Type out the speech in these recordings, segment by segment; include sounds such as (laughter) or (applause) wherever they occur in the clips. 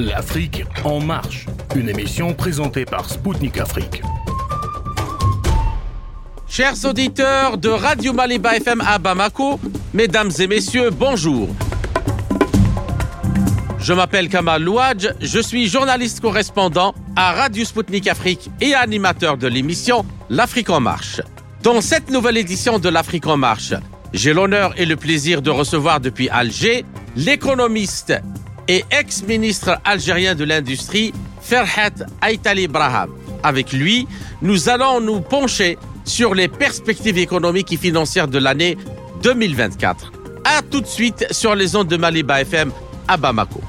L'Afrique en marche, une émission présentée par Spoutnik Afrique. Chers auditeurs de Radio Maliba FM à Bamako, mesdames et messieurs, bonjour. Je m'appelle Kamal Louadj, je suis journaliste correspondant à Radio Spoutnik Afrique et animateur de l'émission L'Afrique en marche. Dans cette nouvelle édition de l'Afrique en marche, j'ai l'honneur et le plaisir de recevoir depuis Alger l'économiste et ex-ministre algérien de l'industrie Ferhat Aitali Braham. Avec lui, nous allons nous pencher sur les perspectives économiques et financières de l'année 2024. A tout de suite sur les ondes de Maliba FM à Bamako.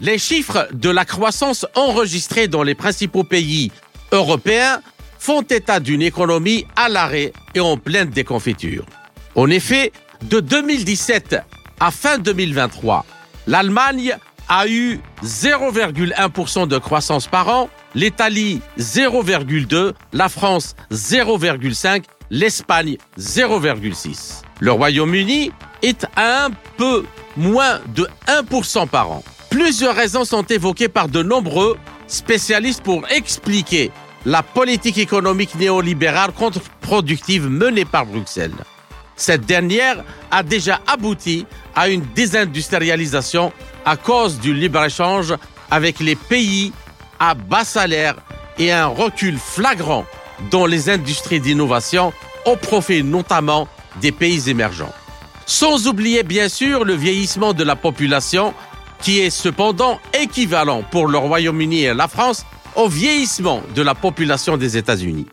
Les chiffres de la croissance enregistrée dans les principaux pays européens font état d'une économie à l'arrêt et en pleine déconfiture. En effet, de 2017 à fin 2023, l'Allemagne a eu 0,1% de croissance par an, l'Italie 0,2%, la France 0,5%, l'Espagne 0,6%. Le Royaume-Uni est à un peu moins de 1% par an. Plusieurs raisons sont évoquées par de nombreux spécialistes pour expliquer la politique économique néolibérale contre-productive menée par Bruxelles. Cette dernière a déjà abouti à une désindustrialisation à cause du libre-échange avec les pays à bas salaire et un recul flagrant dans les industries d'innovation au profit notamment des pays émergents. Sans oublier bien sûr le vieillissement de la population qui est cependant équivalent pour le Royaume-Uni et la France au vieillissement de la population des États-Unis.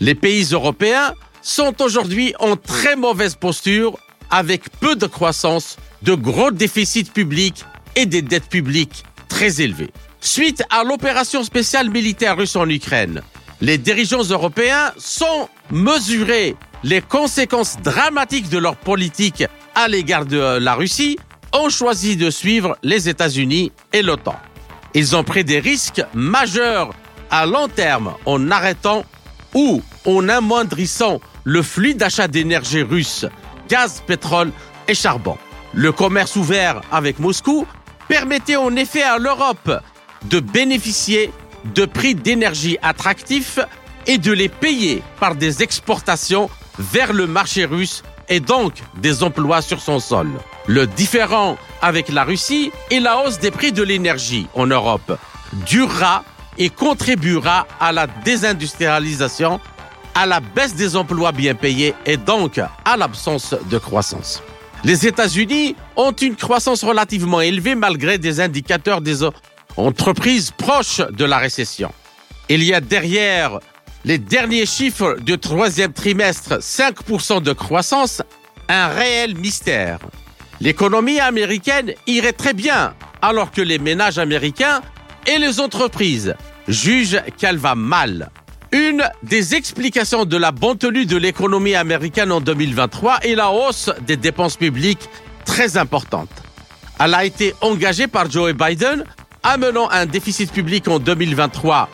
Les pays européens sont aujourd'hui en très mauvaise posture avec peu de croissance, de gros déficits publics et des dettes publiques très élevées. Suite à l'opération spéciale militaire russe en Ukraine, les dirigeants européens sont mesurés les conséquences dramatiques de leur politique à l'égard de la Russie, ont choisi de suivre les États-Unis et l'OTAN. Ils ont pris des risques majeurs à long terme en arrêtant ou en amoindrissant le flux d'achat d'énergie russe, gaz, pétrole et charbon. Le commerce ouvert avec Moscou permettait en effet à l'Europe de bénéficier de prix d'énergie attractifs et de les payer par des exportations vers le marché russe et donc des emplois sur son sol. Le différent avec la Russie est la hausse des prix de l'énergie en Europe durera et contribuera à la désindustrialisation, à la baisse des emplois bien payés et donc à l'absence de croissance. Les États-Unis ont une croissance relativement élevée malgré des indicateurs des entreprises proches de la récession. Il y a derrière les derniers chiffres du troisième trimestre 5% de croissance un réel mystère. L'économie américaine irait très bien alors que les ménages américains et les entreprises jugent qu'elle va mal. Une des explications de la bonne tenue de l'économie américaine en 2023 est la hausse des dépenses publiques très importante. Elle a été engagée par Joe Biden, amenant un déficit public en 2023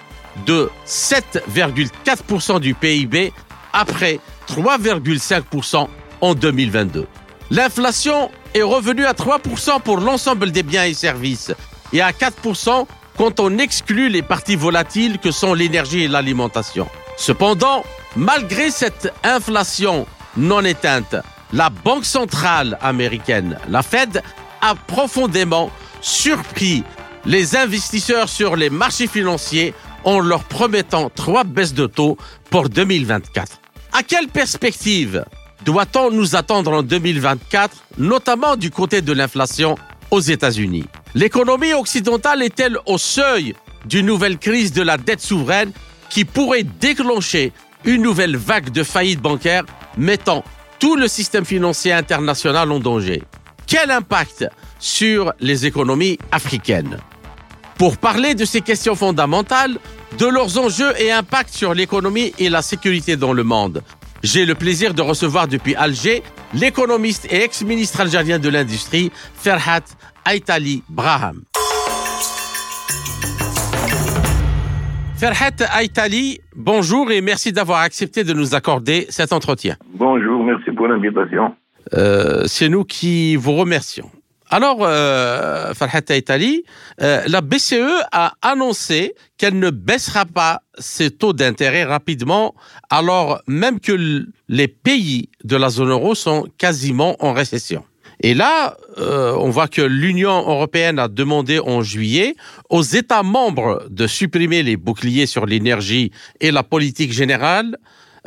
de 7,4% du PIB après 3,5% en 2022. L'inflation est revenue à 3% pour l'ensemble des biens et services et à 4% quand on exclut les parties volatiles que sont l'énergie et l'alimentation. Cependant, malgré cette inflation non éteinte, la Banque centrale américaine, la Fed, a profondément surpris les investisseurs sur les marchés financiers en leur promettant trois baisses de taux pour 2024. À quelle perspective doit-on nous attendre en 2024, notamment du côté de l'inflation aux États-Unis? L'économie occidentale est-elle au seuil d'une nouvelle crise de la dette souveraine qui pourrait déclencher une nouvelle vague de faillites bancaires mettant tout le système financier international en danger? Quel impact sur les économies africaines? Pour parler de ces questions fondamentales, de leurs enjeux et impacts sur l'économie et la sécurité dans le monde, j'ai le plaisir de recevoir depuis Alger l'économiste et ex-ministre algérien de l'Industrie, Ferhat Aitali Braham. Ferhat Aitali, bonjour et merci d'avoir accepté de nous accorder cet entretien. Bonjour, merci pour l'invitation. Euh, c'est nous qui vous remercions. Alors, euh, Farhat Aitali, euh, la BCE a annoncé qu'elle ne baissera pas ses taux d'intérêt rapidement, alors même que les pays de la zone euro sont quasiment en récession. Et là, euh, on voit que l'Union européenne a demandé en juillet aux États membres de supprimer les boucliers sur l'énergie et la politique générale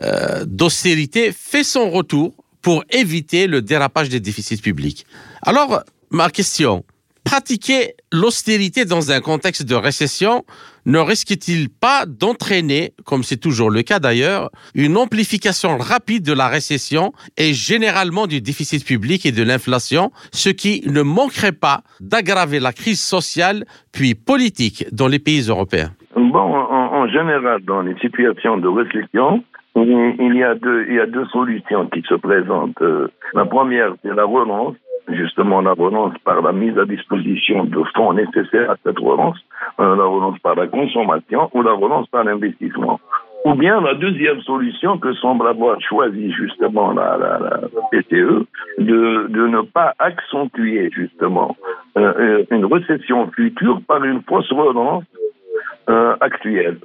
euh, d'austérité fait son retour pour éviter le dérapage des déficits publics. Alors, ma question, pratiquer l'austérité dans un contexte de récession ne risque-t-il pas d'entraîner, comme c'est toujours le cas d'ailleurs, une amplification rapide de la récession et généralement du déficit public et de l'inflation, ce qui ne manquerait pas d'aggraver la crise sociale puis politique dans les pays européens? Bon, en, général, dans les situations de récession, il y a deux, solutions qui se présentent. Euh, la première, c'est la relance justement la relance par la mise à disposition de fonds nécessaires à cette relance, euh, la relance par la consommation ou la relance par l'investissement. Ou bien la deuxième solution que semble avoir choisi justement la, la, la PCE, de, de ne pas accentuer justement euh, euh, une récession future par une fausse relance actuelle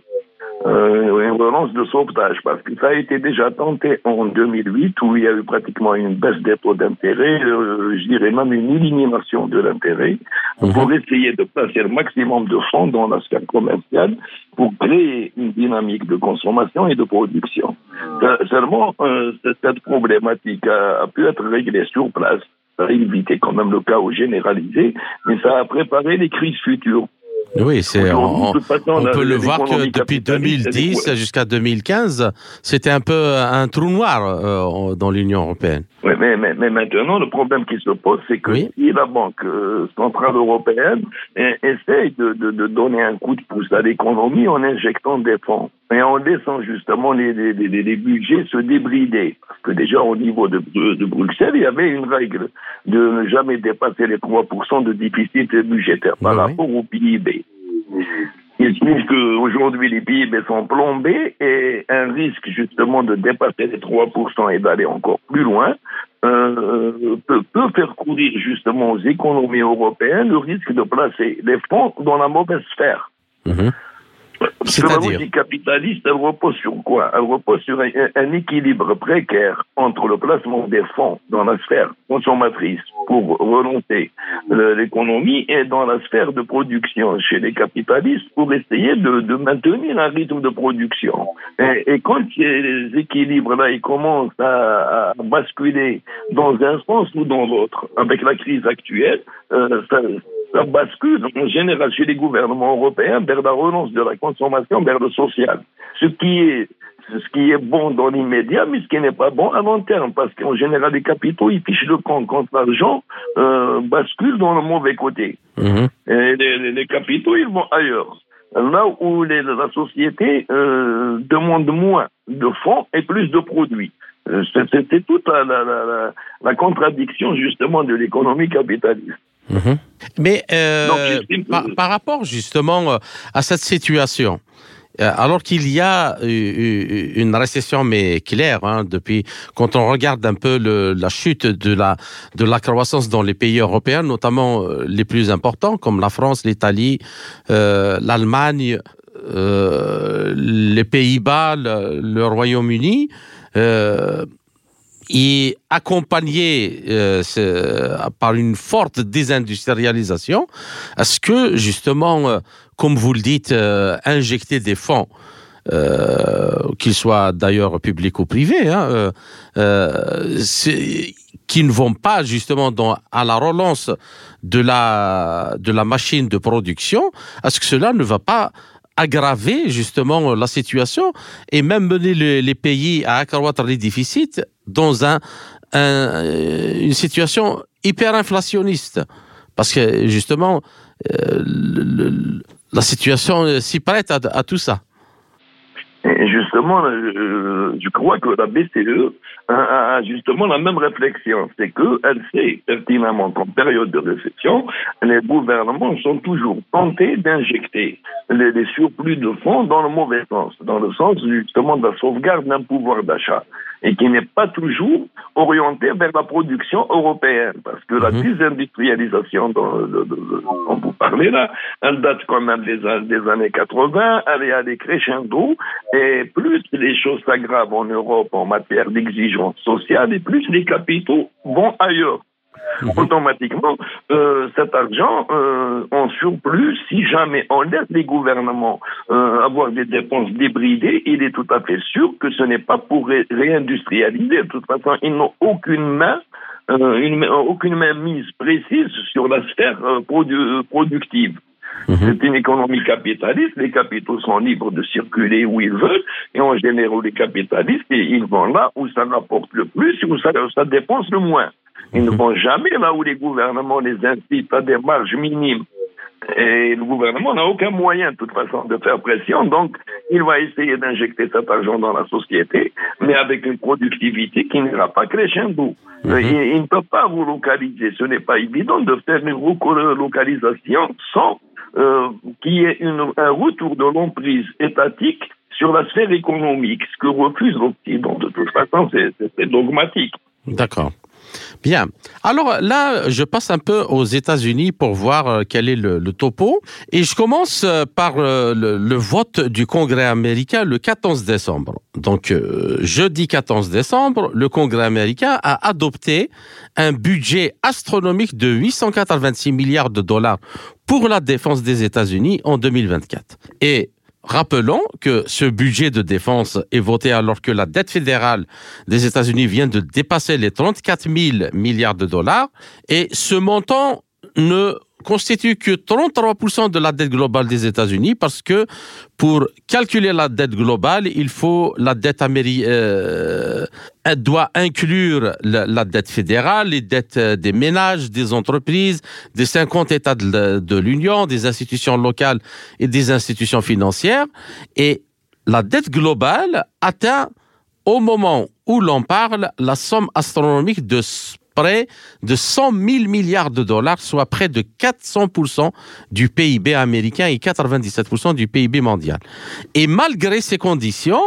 euh, une relance de sauvetage, parce que ça a été déjà tenté en 2008, où il y a eu pratiquement une baisse des taux d'intérêt, euh, je dirais même une élimination de l'intérêt, mhm. pour essayer de placer le maximum de fonds dans la sphère commerciale, pour créer une dynamique de consommation et de production. Seulement, euh, cette problématique a, a pu être réglée sur place. Ça a évité quand même le chaos généralisé, mais ça a préparé les crises futures. Oui, c'est on, peut le voir que depuis 2010 jusqu'à 2015, c'était un peu un trou noir euh, dans l'Union européenne. Oui, mais, mais, mais, maintenant, le problème qui se pose, c'est que si la Banque euh, centrale européenne essaye de, de, de, donner un coup de pouce à l'économie en injectant des fonds et en laissant justement les, les, les, budgets se débrider, parce que déjà au niveau de, de, Bruxelles, il y avait une règle de ne jamais dépasser les 3% de déficit budgétaire par rapport au PIB. Il se qu'aujourd'hui, les PIB sont plombés et un risque justement de dépasser les 3% et d'aller encore plus loin euh, peut, peut, faire courir justement aux économies européennes le risque de placer les fonds dans la mauvaise sphère. La logique capitaliste, elle repose sur quoi? Elle repose sur un, équilibre précaire entre le placement des fonds dans la sphère consommatrice pour relancer l'économie et dans la sphère de production chez les capitalistes pour essayer de, maintenir un rythme de production. Et, quand ces équilibres-là ils commencent à, basculer dans un sens ou dans l'autre, avec la crise actuelle, euh, ça, ça bascule en général chez les gouvernements européens vers la relance de la consommation, vers le social. Ce qui est ce qui est bon dans l'immédiat, mais ce qui n'est pas bon à long terme, parce qu'en général, les capitaux, ils fichent le camp quand l'argent euh, bascule dans le mauvais côté. Mhm. Et les, capitaux, ils vont ailleurs. Là où les, la société euh, demande moins de fonds et plus de produits. Euh, C'était toute la, la, la, la contradiction, justement, de l'économie capitaliste. Mhm. Mais euh, par, rapport justement euh, à cette situation, euh, alors qu'il y a une récession mais claire hein, depuis quand on regarde un peu le, la chute de la de la croissance dans les pays européens, notamment les plus importants comme la France, l'Italie, l'Allemagne, les Pays-Bas, le, le Royaume-Uni et accompagné euh, par une forte désindustrialisation, est-ce que justement, euh, comme vous le dites, euh, injecter des fonds, qu'ils soient d'ailleurs publics ou privés, hein, qui ne vont pas justement à la relance de la, de la machine de production, est-ce que cela ne va pas aggraver justement la situation et même mener les pays à accroître les déficits dans un, une situation hyper inflationniste. Parce que justement, euh, la situation s'y prête à, tout ça. Je justement, euh, je crois que la BCE a, justement la même réflexion. C'est qu'elle sait pertinemment qu'en période de récession, les gouvernements sont toujours tentés d'injecter les, les, surplus de fonds dans le mauvais sens, dans le sens justement de la sauvegarde d'un pouvoir d'achat et qui n'est pas toujours orienté vers la production européenne, parce que la mhm. désindustrialisation dont, vous parlez là, elle date quand même des, des années 80, elle est allée crescendo, et plus les choses s'aggravent en Europe en matière d'exigence sociale, et plus les capitaux vont ailleurs. Mhm. automatiquement, euh, cet argent euh, en surplus, si jamais on laisse les gouvernements euh, avoir des dépenses débridées, il est tout à fait sûr que ce n'est pas pour réindustrialiser. De toute façon, ils n'ont aucune main une, aucune main mise précise sur la sphère productive. Mhm. C'est une économie capitaliste, les capitaux sont libres de circuler où ils veulent, et en général, les capitalistes, ils vont là où ça rapporte le plus et où ça, ça dépense le moins. Ils ne mhm. vont jamais là où les gouvernements les incitent à des marges minimes. Et le gouvernement n'a aucun moyen, de toute façon, de faire pression. Donc, il va essayer d'injecter cet argent dans la société, mais avec une productivité qui n'ira pas crescendo. Mhm. Il, ne peut pas vous localiser. Ce n'est pas évident de faire une relocalisation sans euh, qu'il y ait un retour de l'emprise étatique sur la sphère économique, ce que refuse l'Occident. De toute façon, c'est dogmatique. D'accord. Bien. Alors là, je passe un peu aux États-Unis pour voir euh, quel est le, topo. Et je commence euh, par euh, le, vote du Congrès américain le 14 décembre. Donc, jeudi 14 décembre, le Congrès américain a adopté un budget astronomique de 886 milliards de dollars pour la défense des États-Unis en 2024. Et Rappelons que ce budget de défense est voté alors que la dette fédérale des États-Unis vient de dépasser les 34 000 milliards de dollars et ce montant ne constitue que 33% de la dette globale des États-Unis parce que pour calculer la dette globale, il faut la dette américaine euh, doit inclure la, dette fédérale, les dettes euh, des ménages, des entreprises, des 50 États de, de l'Union, des institutions locales et des institutions financières. Et la dette globale atteint au moment où l'on parle la somme astronomique de près de 100 000 milliards de dollars, soit près de 400% du PIB américain et 97% du PIB mondial. Et malgré ces conditions,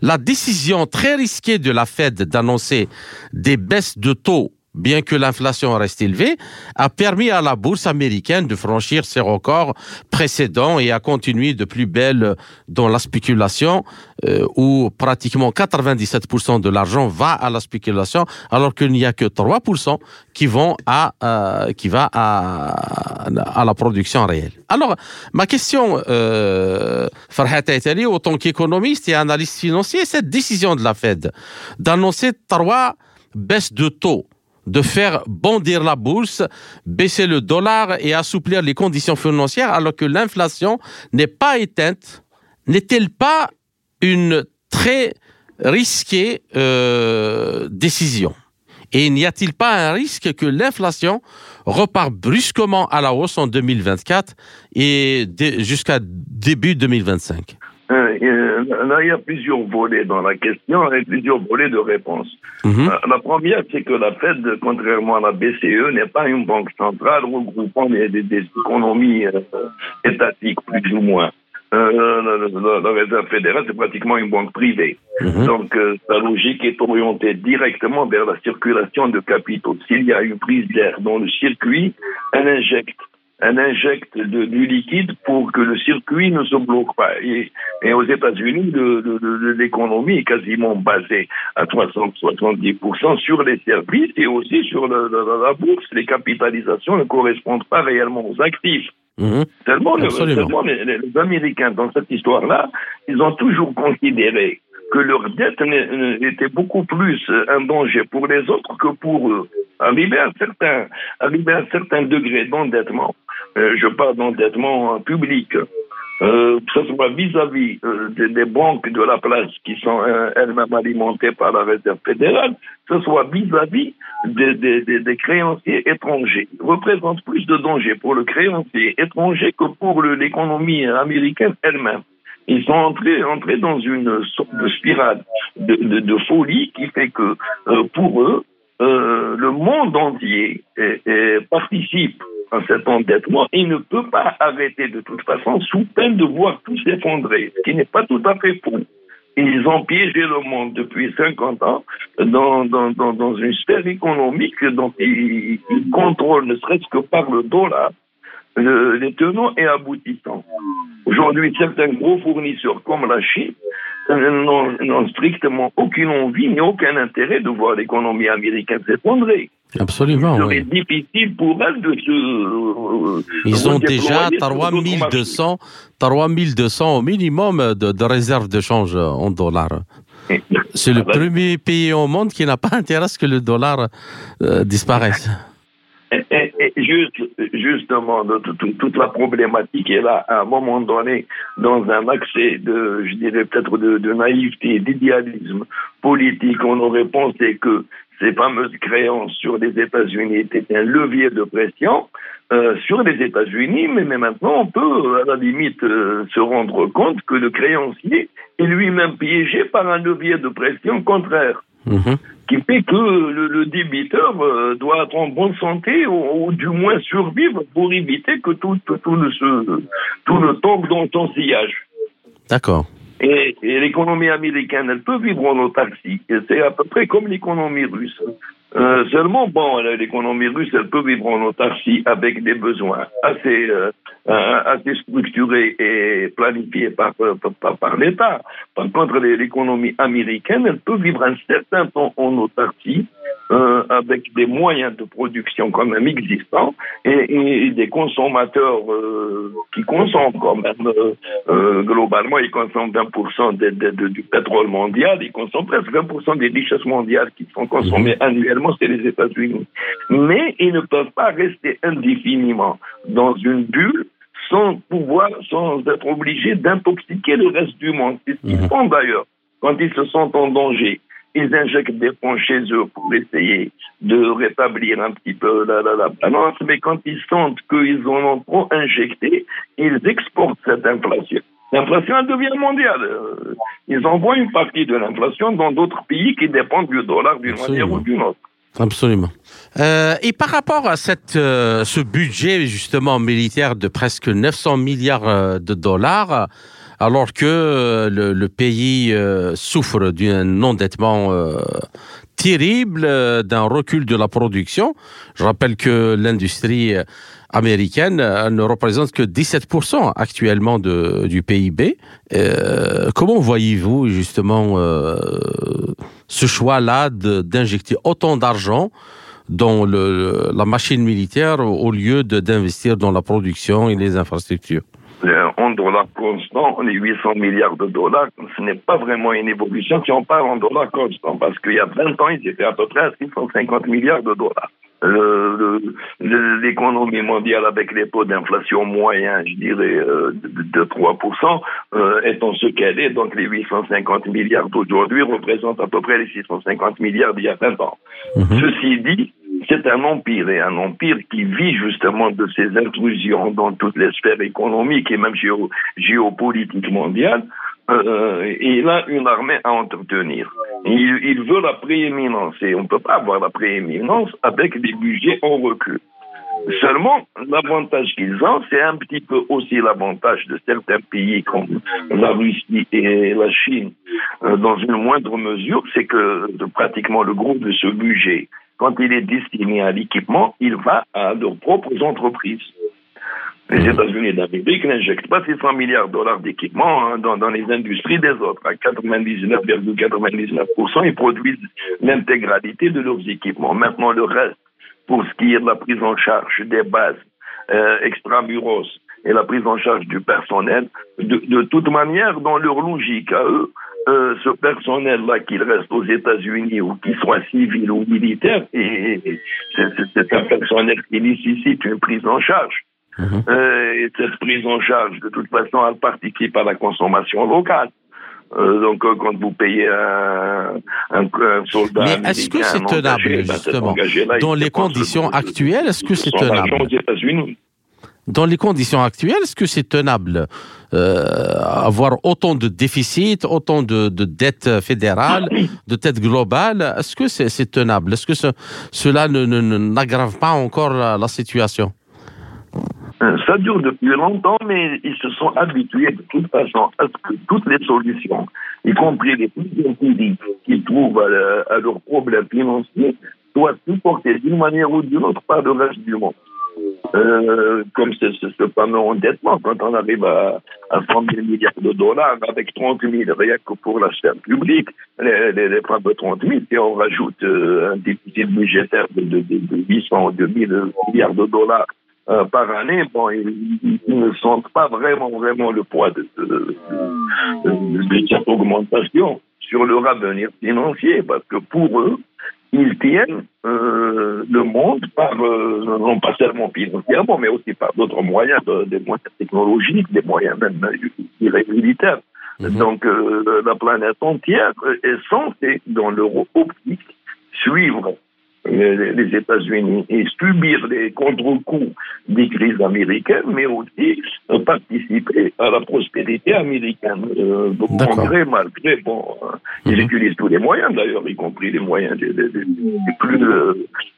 la décision très risquée de la Fed d'annoncer des baisses de taux bien que l'inflation reste élevée, a permis à la bourse américaine de franchir ses records précédents et à continuer de plus belle dans la spéculation, euh, où pratiquement 97% de l'argent va à la spéculation, alors qu'il n'y a que 3% qui vont à euh, qui va à, à la production réelle. Alors, ma question, euh, Farhat Aitali, autant qu'économiste et analyste financier, cette décision de la Fed d'annoncer trois baisses de taux de faire bondir la bourse, baisser le dollar et assouplir les conditions financières alors que l'inflation n'est pas éteinte, n'est-elle pas une très risquée euh, décision? Et n'y a-t-il pas un risque que l'inflation repart brusquement à la hausse en 2024 et jusqu'à début 2025 euh, euh, il y a plusieurs volets dans la question et plusieurs volets de réponse. Mhm. Euh, la première, c'est que la Fed, contrairement à la BCE, n'est pas une banque centrale regroupant des, des, économies étatiques, plus ou moins. la, Réserve fédérale, c'est pratiquement une banque privée. Mhm. Donc, sa logique est orientée directement vers la circulation de capitaux. S'il y a une prise d'air dans le circuit, elle injecte elle injecte de, du liquide pour que le circuit ne se bloque pas. Et, et aux États-Unis, l'économie est quasiment basée à 370% sur les services et aussi sur la bourse. Les capitalisations ne correspondent pas réellement aux actifs. Mmh. Tellement, les, les, Américains, dans cette histoire-là, ils ont toujours considéré que leur dette était beaucoup plus un danger pour les autres que pour eux. Arriver à un certain, arriver à un certain degré d'endettement, euh, je parle d'endettement public, euh, que ce soit vis-à-vis euh, des, banques de la place qui sont elles-mêmes alimentées par la réserve fédérale, que ce soit vis-à-vis des, créanciers étrangers, représente plus de danger pour le créancier étranger que pour l'économie américaine elle-même. Ils sont entrés, dans une sorte de spirale de, folie qui fait que euh, pour eux, euh, le monde entier participe à cet endettement et ne peut pas arrêter de toute façon sous peine de voir tout s'effondrer, ce qui n'est pas tout à fait faux. Ils ont piégé le monde depuis 50 ans dans, une sphère économique dont ils contrôlent, ne serait-ce que par le dollar, le, les tenants et aboutissants. Aujourd'hui, certains gros fournisseurs comme la Chine n'ont strictement aucune envie ni aucun intérêt de voir l'économie américaine s'effondrer. Absolument. Oui. difficile pour elle de se. Ils ont déjà 3200, 3200 au minimum de, de réserves de change en dollars. C'est le premier pays au monde qui n'a pas intérêt à ce que le dollar euh, disparaisse. Et, juste, justement, toute la problématique est là, à un moment donné, dans un accès de, je dirais peut-être de, de naïveté, d'idéalisme politique, on aurait pensé que ces fameuses créances sur les États-Unis étaient un levier de pression euh, sur les États-Unis, mais, mais, maintenant on peut à la limite euh, se rendre compte que le créancier est lui-même piégé par un levier de pression contraire. Mmh. Qui fait que le, le débiteur euh, doit être en bonne santé ou, ou, du moins survivre pour éviter que tout, tout, tout le, ce, tout tombe dans son sillage. D'accord. Et, et l'économie américaine, elle peut vivre en autarcie. C'est à peu près comme l'économie russe. Euh, seulement, bon, l'économie russe, elle peut vivre en autarcie avec des besoins assez, euh, assez structurés et planifiés par, par, par l'État. Par contre, l'économie américaine, elle peut vivre un certain temps en autarcie euh, avec des moyens de production quand même existants et, et des consommateurs euh, qui consomment quand même euh, euh globalement, ils consomment 20% de, de, de, du pétrole mondial, ils consomment presque 20% des richesses mondiales qui sont consommées mmh. annuellement, c'est les États-Unis. Mais ils ne peuvent pas rester indéfiniment dans une bulle sans pouvoir, sans être obligés d'intoxiquer le reste du monde. C'est ce qu'ils mmh. font d'ailleurs quand ils se sentent en danger ils injectent des fonds chez eux pour essayer de rétablir un petit peu la, la, la balance, mais quand ils sentent qu'ils en ont trop injecté, ils exportent cette inflation. L'inflation elle devient mondiale. Ils envoient une partie de l'inflation dans d'autres pays qui dépendent du dollar d'une manière ou d'une autre. Absolument. Euh, et par rapport à cette, euh, ce budget justement militaire de presque 900 milliards euh, de dollars, alors que le, le pays euh, souffre d'un endettement euh, terrible, euh, d'un recul de la production. Je rappelle que l'industrie américaine ne représente que 17% actuellement du PIB. Euh, comment voyez-vous justement euh, ce choix-là d'injecter autant d'argent dans le, la machine militaire au lieu d'investir dans la production et les infrastructures? En dollars constants, on est 800 milliards de dollars. Ce n'est pas vraiment une évolution si on parle en dollars constants, parce qu'il y a 20 ans, ils étaient à peu près à 650 milliards de dollars. L'économie mondiale avec les taux d'inflation moyens, je dirais, euh, de, de 3%, euh, étant ce qu'elle est, donc les 850 milliards d'aujourd'hui représentent à peu près les 650 milliards d'il y a 20 ans. Mm -hmm. Ceci dit, c'est un empire et un empire qui vit justement de ces intrusions dans toutes les sphères économiques et même géo, géopolitiques mondiales. Euh, il a une armée à entretenir. Il, il veut la prééminence et on ne peut pas avoir la prééminence avec des budgets en recul. Seulement, l'avantage qu'ils ont, c'est un petit peu aussi l'avantage de certains pays comme la Russie et la Chine, euh, dans une moindre mesure, c'est que de, pratiquement le gros de ce budget, quand il est destiné à l'équipement, il va à leurs propres entreprises. Les États-Unis d'Amérique n'injectent pas 600 milliards de dollars d'équipement hein, dans, dans, les industries des autres. À 99,99%, ,99 ils produisent l'intégralité de leurs équipements. Maintenant, le reste, pour ce qui est de la prise en charge des bases euh, extramuros et la prise en charge du personnel, de, de toute manière, dans leur logique à eux, euh, ce personnel-là, qu'il reste aux États-Unis ou qu'il soit civil ou militaire, et, c'est un personnel qui nécessite une prise en charge. Mmh. Euh, et cette prise en charge, de toute façon, elle participe à la consommation locale. Euh, donc, euh, quand vous payez un, un, un soldat. Mais est-ce que c'est tenable, engagé, justement ben, Dans les conditions actuelles, est-ce que c'est tenable aux États-Unis. Dans les conditions actuelles, est-ce que c'est tenable euh, avoir autant de déficits, autant de, de dettes fédérales, de dettes globales? Est-ce que c'est tenable? Est-ce que cela n'aggrave ne, pas encore la, situation? Ça dure depuis longtemps, mais ils se sont habitués de toute façon à ce que toutes les solutions, y compris les plus qu'ils trouvent à leurs problèmes financiers, soient supportées d'une manière ou d'une autre par le reste du monde. Euh, comme ce, fameux endettement, quand on arrive à, à 100 000 milliards de dollars avec 30 000 rien que pour la sphère publique, les, les, fameux 30 000, et on rajoute euh, un déficit budgétaire de, de, de, 800 ou 2000 milliards de dollars euh, par année, ils, ne sentent pas vraiment, vraiment le poids de, de, de cette augmentation sur leur avenir financier, parce que pour eux, ils tiennent euh, le monde par, euh, non pas seulement financièrement, mais aussi par d'autres moyens, des moyens technologiques, des moyens même militaires. Mhm. Donc euh, la planète entière est censée, dans l'euro optique, suivre les États-Unis et subir les contre-coups des crises américaines, mais aussi participer à la prospérité américaine. Euh, malgré, malgré, bon, ils mhm. utilisent tous les moyens d'ailleurs, y compris les moyens les, plus euh,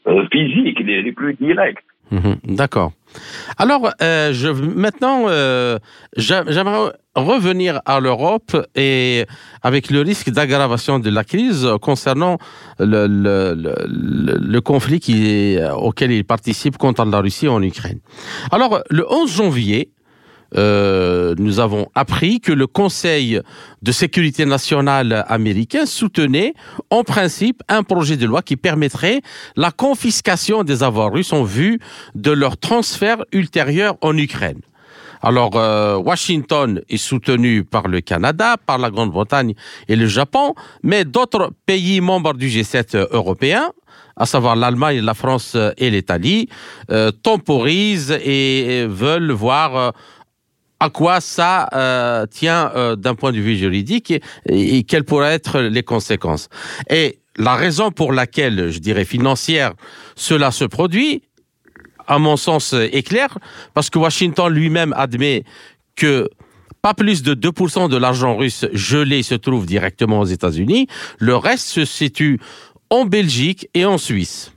euh, physiques, les, plus directs. Mhm. D'accord. Alors, euh, je, maintenant, euh, j'aimerais revenir à l'Europe et avec le risque d'aggravation de la crise concernant le, le, conflit qui, auquel il participe contre la Russie en Ukraine. Alors, le 11 janvier, euh, nous avons appris que le Conseil de sécurité nationale américain soutenait en principe un projet de loi qui permettrait la confiscation des avoirs russes en vue de leur transfert ultérieur en Ukraine. Alors, euh, Washington est soutenu par le Canada, par la Grande-Bretagne et le Japon, mais d'autres pays membres du G7 européen, à savoir l'Allemagne, la France et l'Italie, euh, temporisent et veulent voir à quoi ça euh, tient euh, d'un point de vue juridique et, quelles pourraient être les conséquences. Et la raison pour laquelle, je dirais financière, cela se produit, à mon sens, est claire, parce que Washington lui-même admet que pas plus de 2% de l'argent russe gelé se trouve directement aux États-Unis, le reste se situe en Belgique et en Suisse.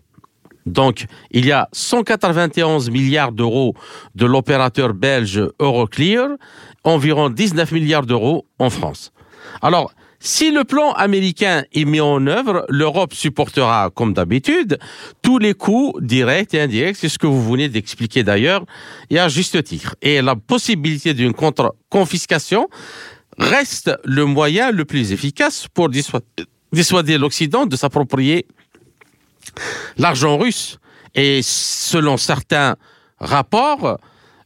Donc, il y a 191 milliards d'euros de l'opérateur belge Euroclear, environ 19 milliards d'euros en France. Alors, si le plan américain est mis en œuvre, l'Europe supportera, comme d'habitude, tous les coûts directs et indirects. C'est ce que vous venez d'expliquer d'ailleurs, et à juste titre. Et la possibilité d'une contre-confiscation reste le moyen le plus efficace pour dissuader l'Occident de s'approprier l'argent russe. Et selon certains rapports,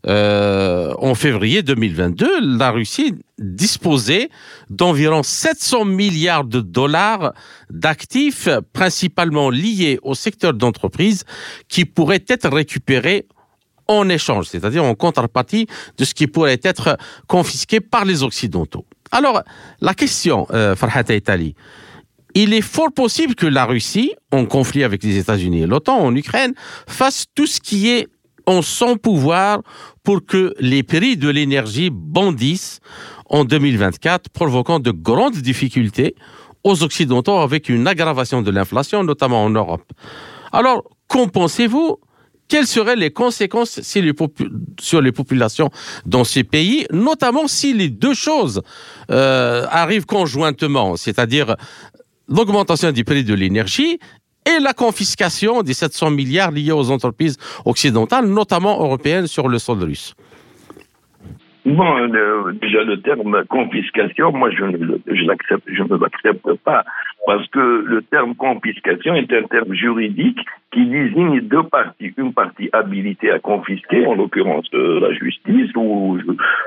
euh, en février 2022, la Russie disposait d'environ 700 milliards de dollars d'actifs principalement liés au secteur d'entreprise qui pourraient être récupérés en échange, c'est-à-dire en contrepartie de ce qui pourrait être confisqué par les Occidentaux. Alors, la question, euh, Farhat Itali, il est fort possible que la Russie, en conflit avec les États-Unis et l'OTAN en Ukraine, fasse tout ce qui est en son pouvoir pour que les prix de l'énergie bondissent en 2024, provoquant de grandes difficultés aux Occidentaux avec une aggravation de l'inflation, notamment en Europe. Alors, qu'en pensez-vous? Quelles seraient les conséquences sur les populations dans ces pays, notamment si les deux choses euh, arrivent conjointement, c'est-à-dire l'augmentation du prix de l'énergie et la confiscation des 700 milliards liés aux entreprises occidentales, notamment européennes, sur le sol russe. Bon, déjà le terme confiscation, moi je ne, l'accepte, je ne l'accepte pas parce que le terme confiscation est un terme juridique qui désigne deux parties. Une partie habilitée à confisquer, en l'occurrence euh, la justice, ou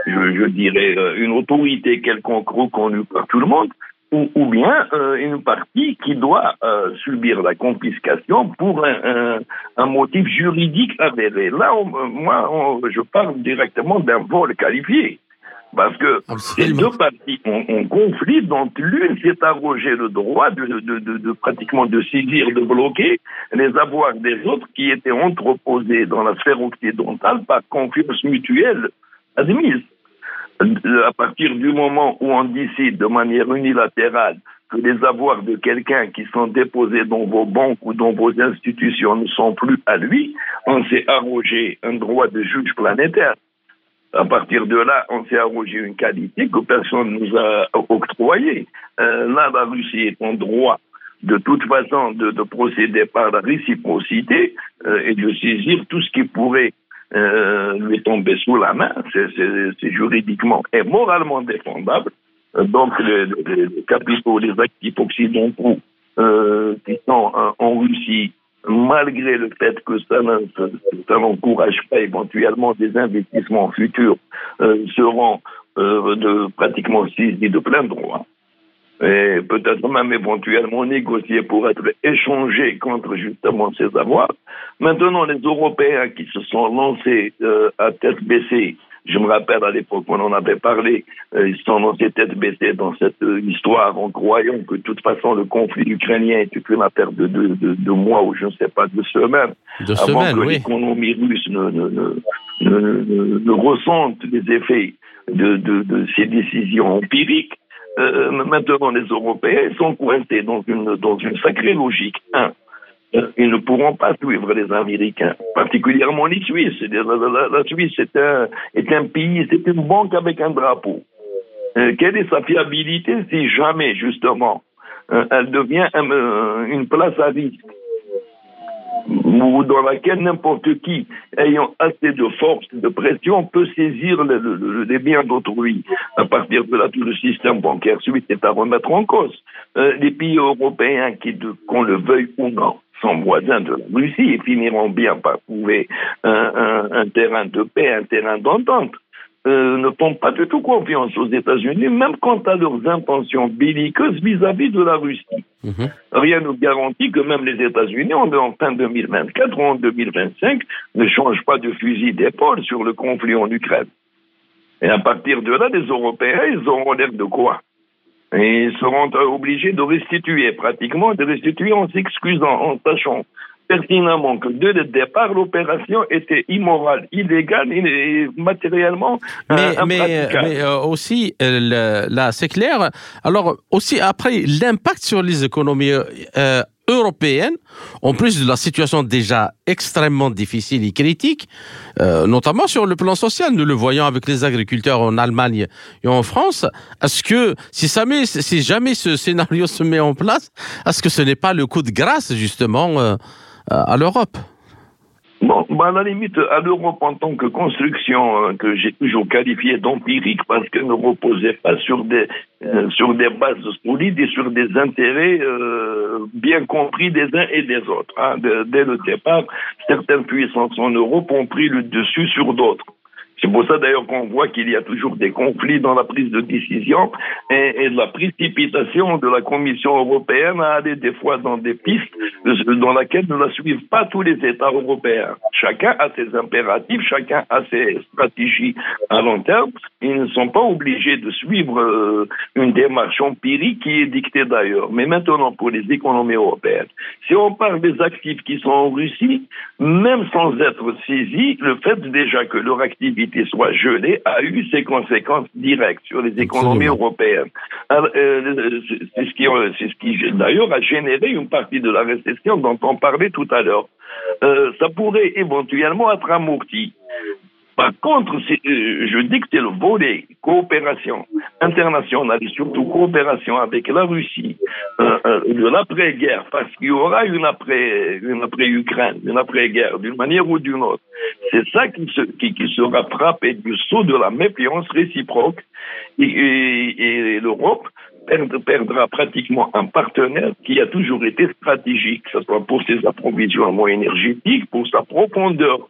je, je, dirais euh, une autorité quelconque reconnue par tout le monde, ou, bien euh, une partie qui doit euh, subir la confiscation pour un, un, motif juridique avéré. Là, moi, je parle directement d'un vol qualifié. Parce que ces deux parties ont, ont conflit, dont l'une s'est arrogé le droit de, de, de, de, pratiquement de saisir, de bloquer les avoirs des autres qui étaient entreposés dans la sphère occidentale par confiance mutuelle admise. À partir du moment où on décide de manière unilatérale que les avoirs de quelqu'un qui sont déposés dans vos banques ou dans vos institutions ne sont plus à lui, on s'est arrogé un droit de juge planétaire. À partir de là, on s'est arrogé une qualité que personne ne nous a octroyée. Euh, là, la Russie est en droit de toute façon de, procéder par la réciprocité euh, et de saisir tout ce qui pourrait euh, lui tomber sous la main. C'est juridiquement et moralement défendable. donc, les, capitaux, les actifs occidentaux qui sont en Russie malgré le fait que ça, n'encourage pas éventuellement des investissements futurs, euh, seront euh, de, pratiquement saisis de plein droit. Et peut-être même éventuellement négocier pour être échangés contre justement ces avoirs. Maintenant, les Européens qui se sont lancés euh, à tête baissée je me rappelle à l'époque, on en avait parlé, euh, ils sont dans tête baissée dans cette euh, histoire en croyant que de toute façon le conflit ukrainien était qu'une affaire de, de, de, mois ou je ne sais pas, de semaines. De avant que l'économie russe ne, ne, ne, ne, ressente les effets de, de, ces décisions empiriques. Euh, maintenant, les Européens sont coincés dans une, dans une sacrée logique. Un, ils ne pourront pas suivre les Américains, particulièrement les Suisses. La, Suisse est un, est un pays, c'est une banque avec un drapeau. Euh, quelle est sa fiabilité si jamais, justement, euh, elle devient euh, une place à risque dans laquelle n'importe qui ayant assez de force, de pression, peut saisir les biens d'autrui. À partir de là, tout le système bancaire suisse est à remettre en cause. les pays européens, qui, qu'on le veuille ou non, sont voisins de la Russie et finiront bien par trouver un, terrain de paix, un terrain d'entente. Euh, ne font pas du tout confiance aux États-Unis, même quant à leurs intentions belliqueuses vis-à-vis de la Russie. Mhm. Rien ne garantit que même les États-Unis, en fin 2024 ou en 2025, ne changent pas de fusil d'épaule sur le conflit en Ukraine. Et à partir de là, les Européens, ils auront l'air de quoi? Et ils seront obligés de restituer, pratiquement, de restituer en s'excusant, en sachant pertinemment que dès le départ, l'opération était immorale, illégale et matériellement mais, euh, mais, mais euh, aussi, euh, là, c'est clair. Alors, aussi, après, l'impact sur les économies européenne, en plus de la situation déjà extrêmement difficile et critique, euh, notamment sur le plan social, nous le voyons avec les agriculteurs en Allemagne et en France, est-ce que si jamais, si jamais ce scénario se met en place, est-ce que ce n'est pas le coup de grâce justement euh, à l'Europe Bon, bah à la limite, à l'Europe en tant que construction euh, que j'ai toujours qualifiée d'empirique parce qu'elle ne reposait pas sur des euh, sur des bases solides et sur des intérêts euh, bien compris des uns et des autres. Hein. dès le départ, certaines puissances en Europe ont pris le dessus sur d'autres. C'est pour ça d'ailleurs qu'on voit qu'il y a toujours des conflits dans la prise de décision et, la précipitation de la Commission européenne à aller des fois dans des pistes dans lesquelles ne la suivent pas tous les États européens. Chacun a ses impératifs, chacun a ses stratégies à long terme. Ils ne sont pas obligés de suivre euh, une démarche empirique qui est dictée d'ailleurs. Mais maintenant, pour les économies européennes, si on parle des actifs qui sont en Russie, même sans être saisis, le fait déjà que leur activité soit gelé a eu ses conséquences directes sur les économies européennes. Euh, c'est ce qui, c'est ce qui d'ailleurs a généré une partie de la récession dont on parlait tout à l'heure. Euh, ça pourrait éventuellement être amorti. Par contre, euh, je dis que c'est le volet coopération internationale et surtout coopération avec la Russie euh, euh, de l'après-guerre, parce qu'il y aura une après, une après-Ukraine, une après-guerre, d'une manière ou d'une autre. C'est ça qui, qui, sera frappé du saut de la méfiance réciproque et, l'Europe perdra pratiquement un partenaire qui a toujours été stratégique, que ce soit pour ses approvisionnements énergétiques, pour sa profondeur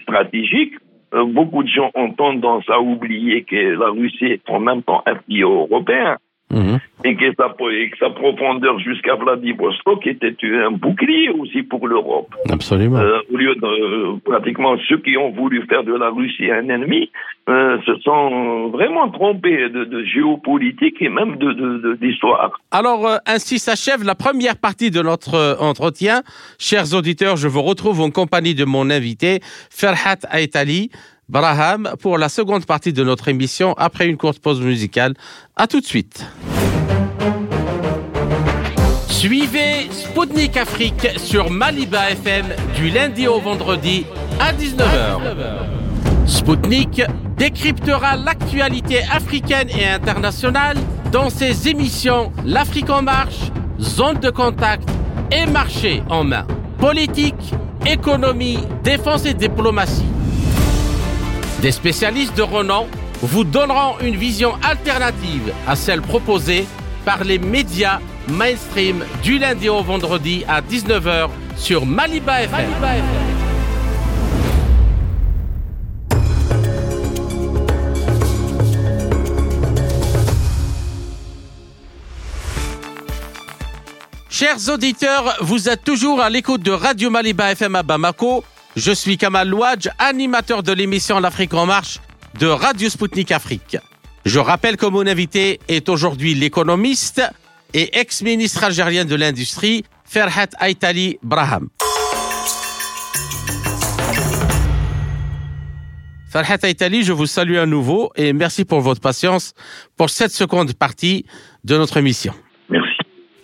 stratégique, beaucoup de gens ont tendance à oublier que la Russie est en même temps un pays européen. Mhm. Et, que sa, et, que sa, profondeur jusqu'à Vladivostok était un bouclier aussi pour l'Europe. Absolument. Euh, au lieu de euh, pratiquement ceux qui ont voulu faire de la Russie un ennemi euh, se sont vraiment trompés de, de géopolitique et même d'histoire. De, Alors euh, ainsi s'achève la première partie de notre entretien. Chers auditeurs, je vous retrouve en compagnie de mon invité Ferhat Aitali. Braham pour la seconde partie de notre émission après une courte pause musicale. À tout de suite. Suivez Spoutnik Afrique sur Maliba FM du lundi au vendredi à 19h. Spoutnik décryptera l'actualité africaine et internationale dans ses émissions L'Afrique en marche, Zone de contact et Marché en main. Politique, économie, défense et diplomatie. Des spécialistes de renom vous donneront une vision alternative à celle proposée par les médias mainstream du lundi au vendredi à 19h sur Maliba FM. Chers auditeurs, vous êtes toujours à l'écoute de Radio Maliba FM à Bamako je suis Kamal Louadj, animateur de l'émission L'Afrique en marche de Radio Sputnik Afrique. Je rappelle que mon invité est aujourd'hui l'économiste et ex-ministre algérien de l'Industrie, Ferhat Aitali Braham. Ferhat Aitali, je vous salue à nouveau et merci pour votre patience pour cette seconde partie de notre émission.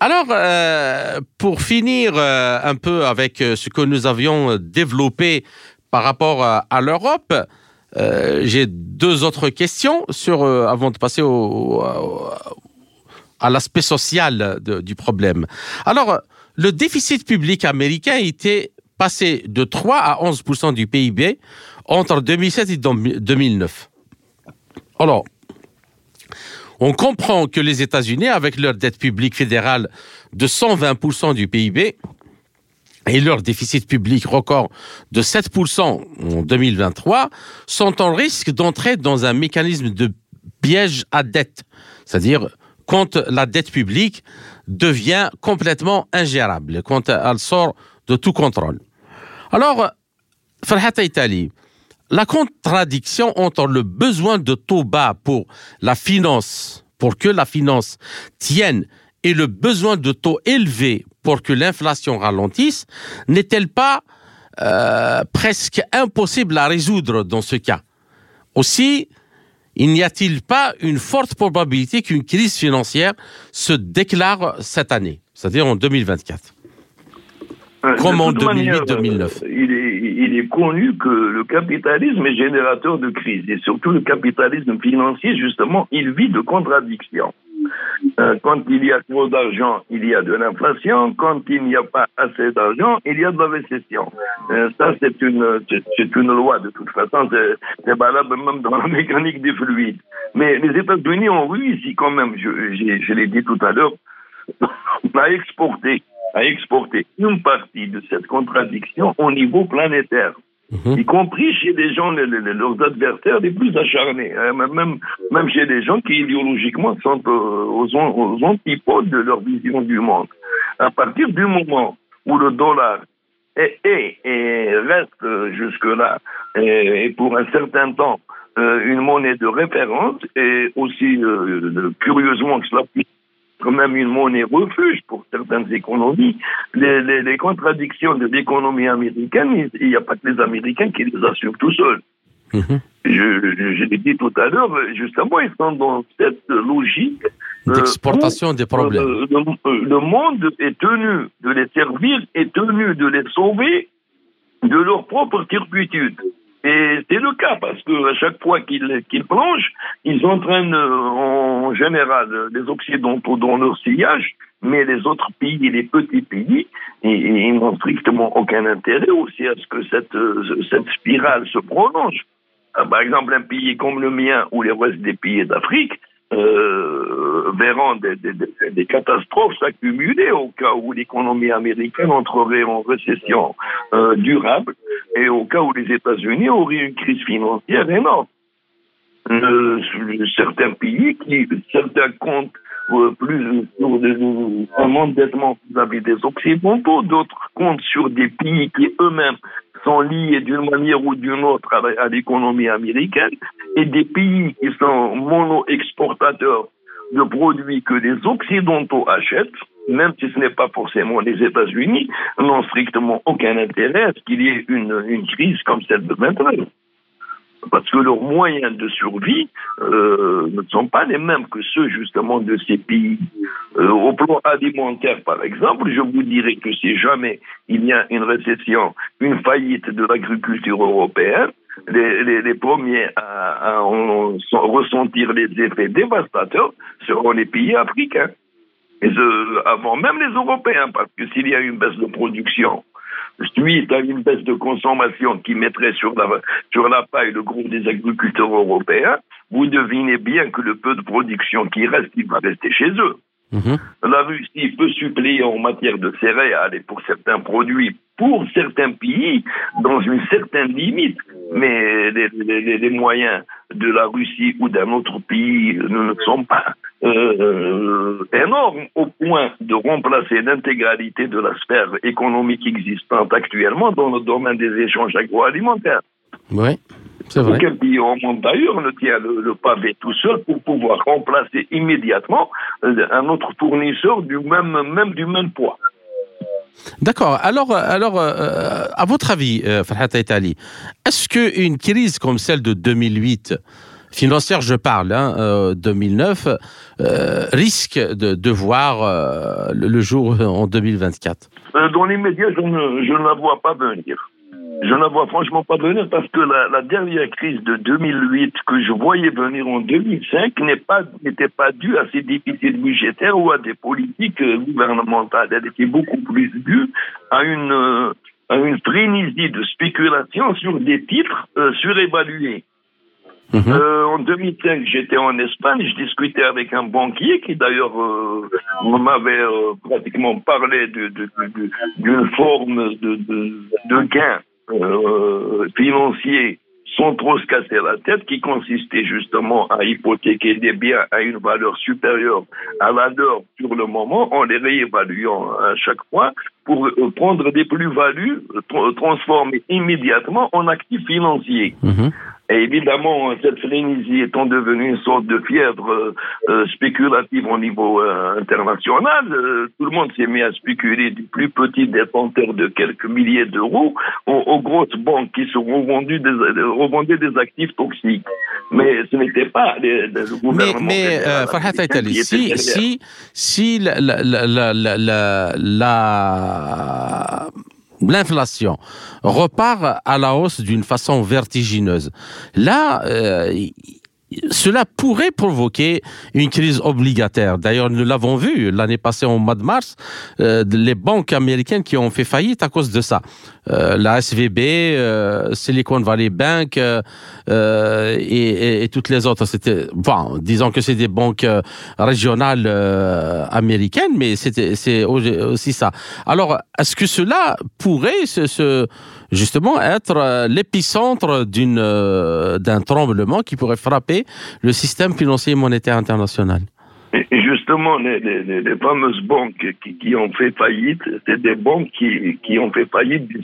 Alors, euh, pour finir euh, un peu avec euh, ce que nous avions développé par rapport à, l'Europe, j'ai deux autres questions sur, avant de passer au, à l'aspect social du problème. Alors, le déficit public américain était passé de 3 à 11% du PIB entre 2007 et 2009. Alors, on comprend que les États-Unis, avec leur dette publique fédérale de 120% du PIB et leur déficit public record de 7% en 2023, sont en risque d'entrer dans un mécanisme de piège à dette, c'est-à-dire quand la dette publique devient complètement ingérable, quand elle sort de tout contrôle. Alors, Farhat Italie, la contradiction entre le besoin de taux bas pour la finance, pour que la finance tienne, et le besoin de taux élevés pour que l'inflation ralentisse, n'est-elle pas euh, presque impossible à résoudre dans ce cas? Aussi, il n'y a-t-il pas une forte probabilité qu'une crise financière se déclare cette année, c'est-à-dire en 2024 En 2008-2009 il est connu que le capitalisme est générateur de crise et surtout le capitalisme financier, justement, il vit de contradictions. Euh, quand il y a trop d'argent, il y a de l'inflation. Quand il n'y a pas assez d'argent, il y a de la récession. Euh, ça, c'est une, c'est une loi de toute façon. C'est valable même dans la mécanique des fluides. Mais les États-Unis ont réussi quand même, je, je l'ai dit tout à l'heure, (laughs) à exporter à exporter une partie de cette contradiction au niveau planétaire. Mhm. y compris chez des gens, leurs adversaires les plus acharnés, hein, même, même chez des gens qui idéologiquement sont euh, aux, aux, antipodes de leur vision du monde. À partir du moment où le dollar est, et reste euh, jusque-là, et, pour un certain temps, euh, une monnaie de référence, et aussi curieusement que cela puisse quand même une monnaie refuge pour certaines économies. Les, contradictions de l'économie américaine, il n'y a pas que les Américains qui les assurent tout seuls. Mhm. Je, l'ai dit tout à l'heure, justement, ils sont dans cette logique euh, d'exportation des problèmes. Euh, le, monde est tenu de les servir, est tenu de les sauver de leur propre turpitude. Et c'est le cas parce que à chaque fois qu'ils plongent, ils entraînent euh, en général les Occidentaux dans leur sillage, mais les autres pays, les petits pays, ils, n'ont strictement aucun intérêt aussi à ce que cette, euh, cette spirale se prolonge. Euh, par exemple, un pays comme le mien ou les restes des pays d'Afrique, euh, verront des, catastrophes s'accumuler au cas où l'économie américaine entrerait en récession euh, durable et au cas où les États-Unis auraient une crise financière énorme. Euh, certains pays, qui, certains comptes euh, plus sur un endettement vis-à-vis des Occidentaux, d'autres comptent sur des pays qui eux-mêmes sont liés d'une manière ou d'une autre à l'économie américaine et des pays qui sont mono-exportateurs de produits que les Occidentaux achètent, même si ce n'est pas forcément les États-Unis, n'ont strictement aucun intérêt à ce qu'il y ait une, crise comme celle de maintenant parce que leurs moyens de survie euh, ne sont pas les mêmes que ceux justement de ces pays. Euh, au plan alimentaire, par exemple, je vous dirais que si jamais il y a une récession, une faillite de l'agriculture européenne, les, premiers à, ressentir les effets dévastateurs seront les pays africains. Avant même les Européens, parce que s'il y a une baisse de production, suite à une baisse de consommation qui mettrait sur la, paille le groupe des agriculteurs européens, vous devinez bien que le peu de production qui reste, il va rester chez eux. Mhm. La Russie peut suppléer en matière de céréales et pour certains produits, pour certains pays, dans une certaine limite, mais les, moyens de la Russie ou d'un autre pays ne sont pas euh, énormes au point de remplacer l'intégralité de la sphère économique existante actuellement dans le domaine des échanges agroalimentaires. Oui. C'est vrai. Aucun pays au monde d'ailleurs ne tient le, pavé tout seul pour pouvoir remplacer immédiatement euh, un autre fournisseur du même, même du même poids. D'accord. Alors, alors euh, à votre avis, euh, Farhat Itali, est-ce qu'une crise comme celle de 2008, financière je parle, hein, 2009, risque de, de voir le, jour (laughs) en 2024 Dans l'immédiat, je je ne la vois pas venir. Je ne la vois franchement pas venir parce que la, dernière crise de 2008 que je voyais venir en 2005 n'était pas, pas due à ces déficits budgétaires ou à des politiques euh, gouvernementales. Elle était beaucoup plus due à une, euh, à une frénésie de spéculation sur des titres euh, surévalués. Mhm. en 2005, j'étais en Espagne, je discutais avec un banquier qui d'ailleurs m'avait pratiquement parlé d'une de, forme de, de gain euh, financiers sans trop se casser la tête, qui consistait justement à hypothéquer des biens à une valeur supérieure à la leur sur le moment, en les réévaluant à chaque fois pour euh, prendre des plus-values transformées immédiatement en actifs financiers. Mhm. Et évidemment, cette frénésie étant devenue une sorte de fièvre euh, euh, spéculative au niveau euh, international, tout le monde s'est mis à spéculer du plus petit détenteur de quelques milliers d'euros aux, grosses banques qui se revendues des, revendaient des actifs toxiques. Mais ce n'était pas les, le gouvernement. Mais, mais Farhat si, si, si la, la, la l'inflation repart à la hausse d'une façon vertigineuse. Là, euh, cela pourrait provoquer une crise obligataire. D'ailleurs, nous l'avons vu l'année passée au mois de mars, euh, les banques américaines qui ont fait faillite à cause de ça. Euh, la SVB, euh, Silicon Valley Bank et, toutes les autres. C'était, bon, disons que c'est des banques régionales américaines, mais c'était c'est aussi ça. Alors, est-ce que cela pourrait se justement être euh, l'épicentre d'une euh, d'un tremblement qui pourrait frapper le système financier monétaire international. Et justement, les, fameuses banques qui, ont fait faillite, c'est des banques qui, ont fait faillite du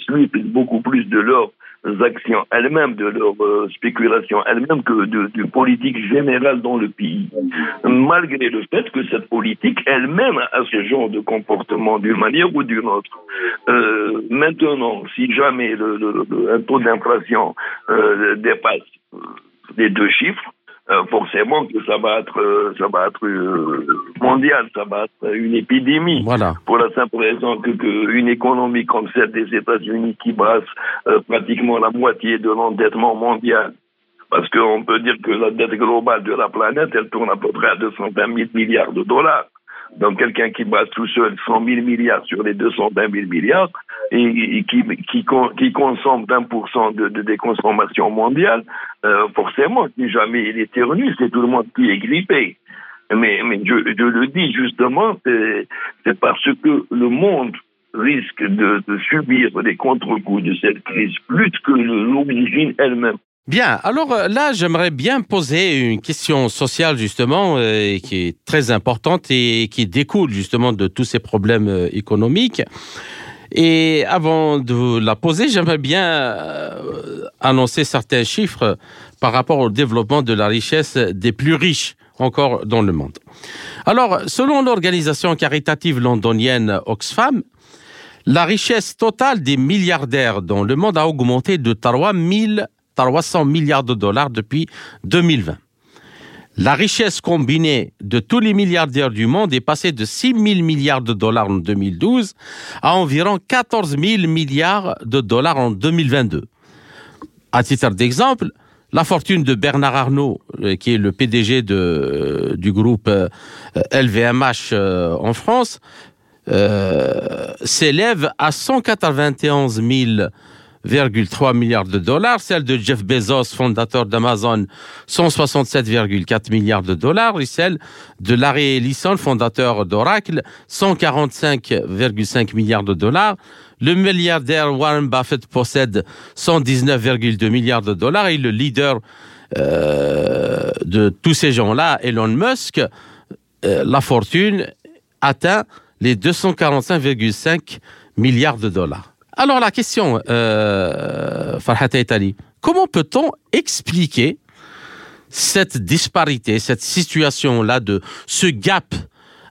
beaucoup plus de leur actions elles-mêmes, de leur euh, spéculation elles-mêmes que de, politique générale dans le pays. Malgré le fait que cette politique elle-même a ce genre de comportement d'une manière ou d'une autre. Euh, maintenant, si jamais le, un taux d'inflation euh, dépasse les deux chiffres, euh, forcément que ça va être, euh, ça va être euh, mondial, ça va être une épidémie. Voilà. Pour la simple raison que, que une économie comme celle des États-Unis qui brasse pratiquement la moitié de l'endettement mondial, parce qu'on peut dire que la dette globale de la planète, elle tourne à peu près à 220 000 milliards de dollars. Donc quelqu'un qui brasse tout seul 100 000 milliards sur les 220 000 milliards, et, qui, qui, consomme 20% de, de, des consommations mondiales, euh, forcément, si jamais il est ternu, c'est tout le monde qui est grippé. Mais, je, le dis justement, c'est parce que le monde risque de, subir les contre-coups de cette crise plus que l'origine elle-même. Bien, alors euh, là, j'aimerais bien poser une question sociale justement, euh, qui est très importante et qui découle justement de tous ces problèmes économiques. Et avant de la poser, j'aimerais bien annoncer certains chiffres par rapport au développement de la richesse des plus riches encore dans le monde. Alors, selon l'organisation caritative londonienne Oxfam, la richesse totale des milliardaires dans le monde a augmenté de 3 000 300 milliards de dollars depuis 2020. La richesse combinée de tous les milliardaires du monde est passée de 6 000 milliards de dollars en 2012 à environ 14 000 milliards de dollars en 2022. À titre d'exemple, la fortune de Bernard Arnault, euh, qui est le PDG euh, du groupe LVMH euh, en France, s'élève à 191 000 1,3 milliards de dollars, celle de Jeff Bezos, fondateur d'Amazon, 167,4 milliards de dollars, et celle de Larry Ellison, fondateur d'Oracle, 145,5 milliards de dollars. Le milliardaire Warren Buffett possède 119,2 milliards de dollars et le leader euh, de tous ces gens-là, Elon Musk, euh, la fortune atteint les 245,5 milliards de dollars. Alors la question, euh, Farhat comment peut-on expliquer cette disparité, cette situation-là de ce gap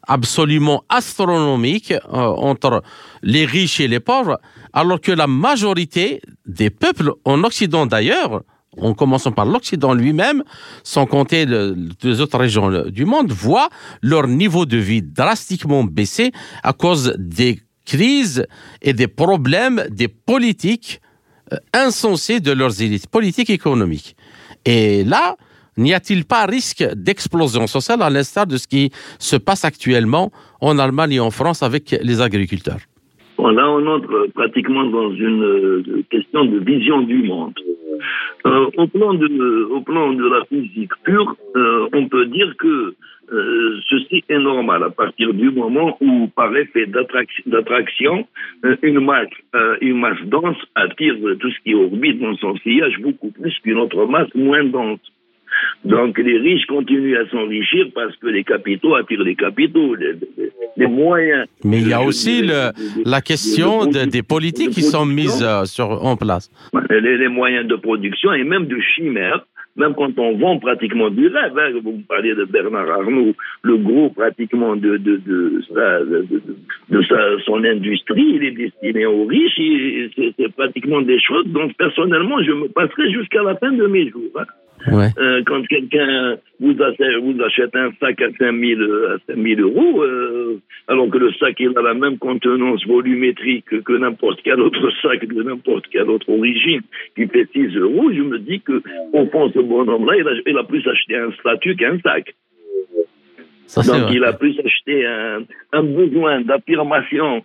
absolument astronomique euh, entre les riches et les pauvres, alors que la majorité des peuples en Occident d'ailleurs, en commençant par l'Occident lui-même, sans compter les autres régions du monde, voient leur niveau de vie drastiquement baisser à cause des crises et des problèmes des politiques euh, insensés de leurs élites politiques économiques. Et là, n'y a-t-il pas risque d'explosion sociale à l'instar de ce qui se passe actuellement en Allemagne et en France avec les agriculteurs? Là, on entre pratiquement dans une euh, question de vision du monde. Euh, au, plan de, au plan de la physique pure, on peut dire que euh, ceci est normal à partir du moment où, par effet d'attraction, euh, une masse, euh, une masse dense attire tout ce qui orbite dans son sillage beaucoup plus qu'une autre masse moins dense. Donc les riches continuent à s'enrichir parce que les capitaux attirent les capitaux, les, moyens. Mais il y a aussi le, la question des politiques qui sont mises sur, en place. Les, les, moyens de production et même de chimères même quand on vend pratiquement du rêve, hein, vous parlez de Bernard Arnault, le gros pratiquement de, de, de, de, son industrie, il est destiné aux riches, c'est pratiquement des choses dont personnellement je me passerai jusqu'à la fin de mes jours. Hein. Euh, quand quelqu'un vous, vous, achète un sac à 5000 à euros, euh, alors que le sac il a la même contenance volumétrique que n'importe quel autre sac de n'importe quelle autre origine qui fait 6 euros, je me dis que au fond ce bonhomme-là, il il a plus acheté un statut qu'un sac. Donc il a pu s'acheter un, un, besoin d'affirmation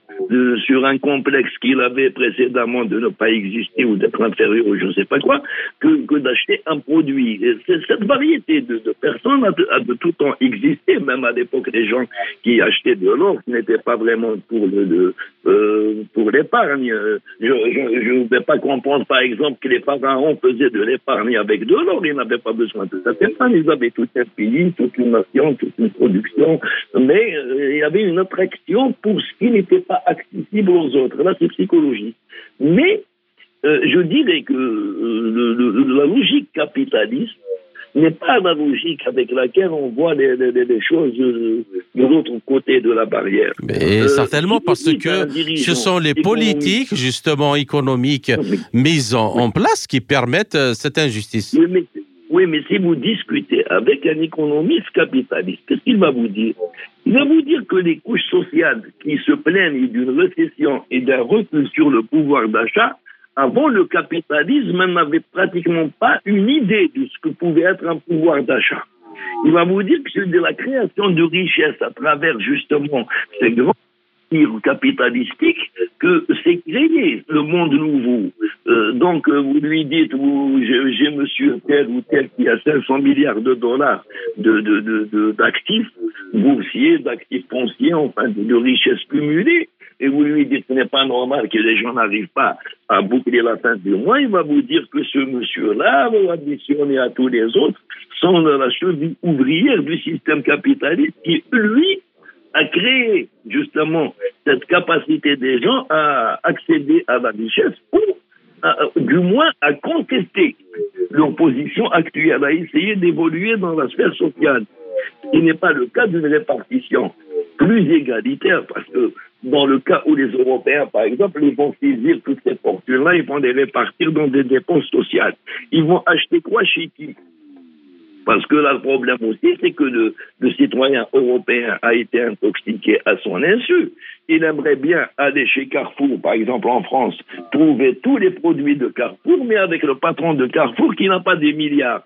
sur un complexe qu'il avait précédemment de ne pas exister ou d'être inférieur ou je ne sais pas quoi, que, que d'acheter un produit. cette variété de, de personnes a de, tout temps existé, même à l'époque les gens qui achetaient de l'or n'étaient pas vraiment pour le, euh, pour l'épargne. Je ne vais pas comprendre par exemple que les pharaons faisaient de l'épargne avec de l'or, ils n'avaient pas besoin de cette épargne, ils avaient tout un pays, toute une nation, toute une production mais euh, il y avait une attraction pour ce qui n'était pas accessible aux autres. Là, c'est psychologique. Mais euh, je dirais que euh, la logique capitaliste n'est pas la logique avec laquelle on voit les, choses de l'autre côté de la barrière. Mais certainement parce que ce sont les politiques, justement économiques, mises en, place qui permettent cette injustice. Oui, mais si vous discutez avec un économiste capitaliste, qu'est-ce qu'il va vous dire? Il va vous dire que les couches sociales qui se plaignent d'une récession et d'un recul sur le pouvoir d'achat, avant le capitalisme, n'avaient pratiquement pas une idée de ce que pouvait être un pouvoir d'achat. Il va vous dire que c'est de la création de richesses à travers justement ces grands capitalistique que c'est créé le monde nouveau. Euh, donc euh, vous lui dites, j'ai monsieur tel ou tel qui a 500 milliards de dollars d'actifs de, de, boursiers, d'actifs fonciers, enfin de, richesses cumulées. et vous lui dites ce n'est pas normal que les gens n'arrivent pas à boucler la fin du mois, il va vous dire que ce monsieur-là va additionner à tous les autres sont la cheville ouvrière du système capitaliste qui, lui, a créé justement cette capacité des gens à accéder à la richesse ou du moins à contester leur position actuelle, à essayer d'évoluer dans la sphère sociale. Ce n'est pas le cas d'une répartition plus égalitaire, parce que dans le cas où les Européens, par exemple, ils vont saisir toutes ces fortunes-là, ils vont les répartir dans des dépenses sociales. Ils vont acheter quoi chez qui? Parce que là, le problème aussi, c'est que le, citoyen européen a été intoxiqué à son insu. Il aimerait bien aller chez Carrefour, par exemple en France, trouver tous les produits de Carrefour, mais avec le patron de Carrefour qui n'a pas des milliards.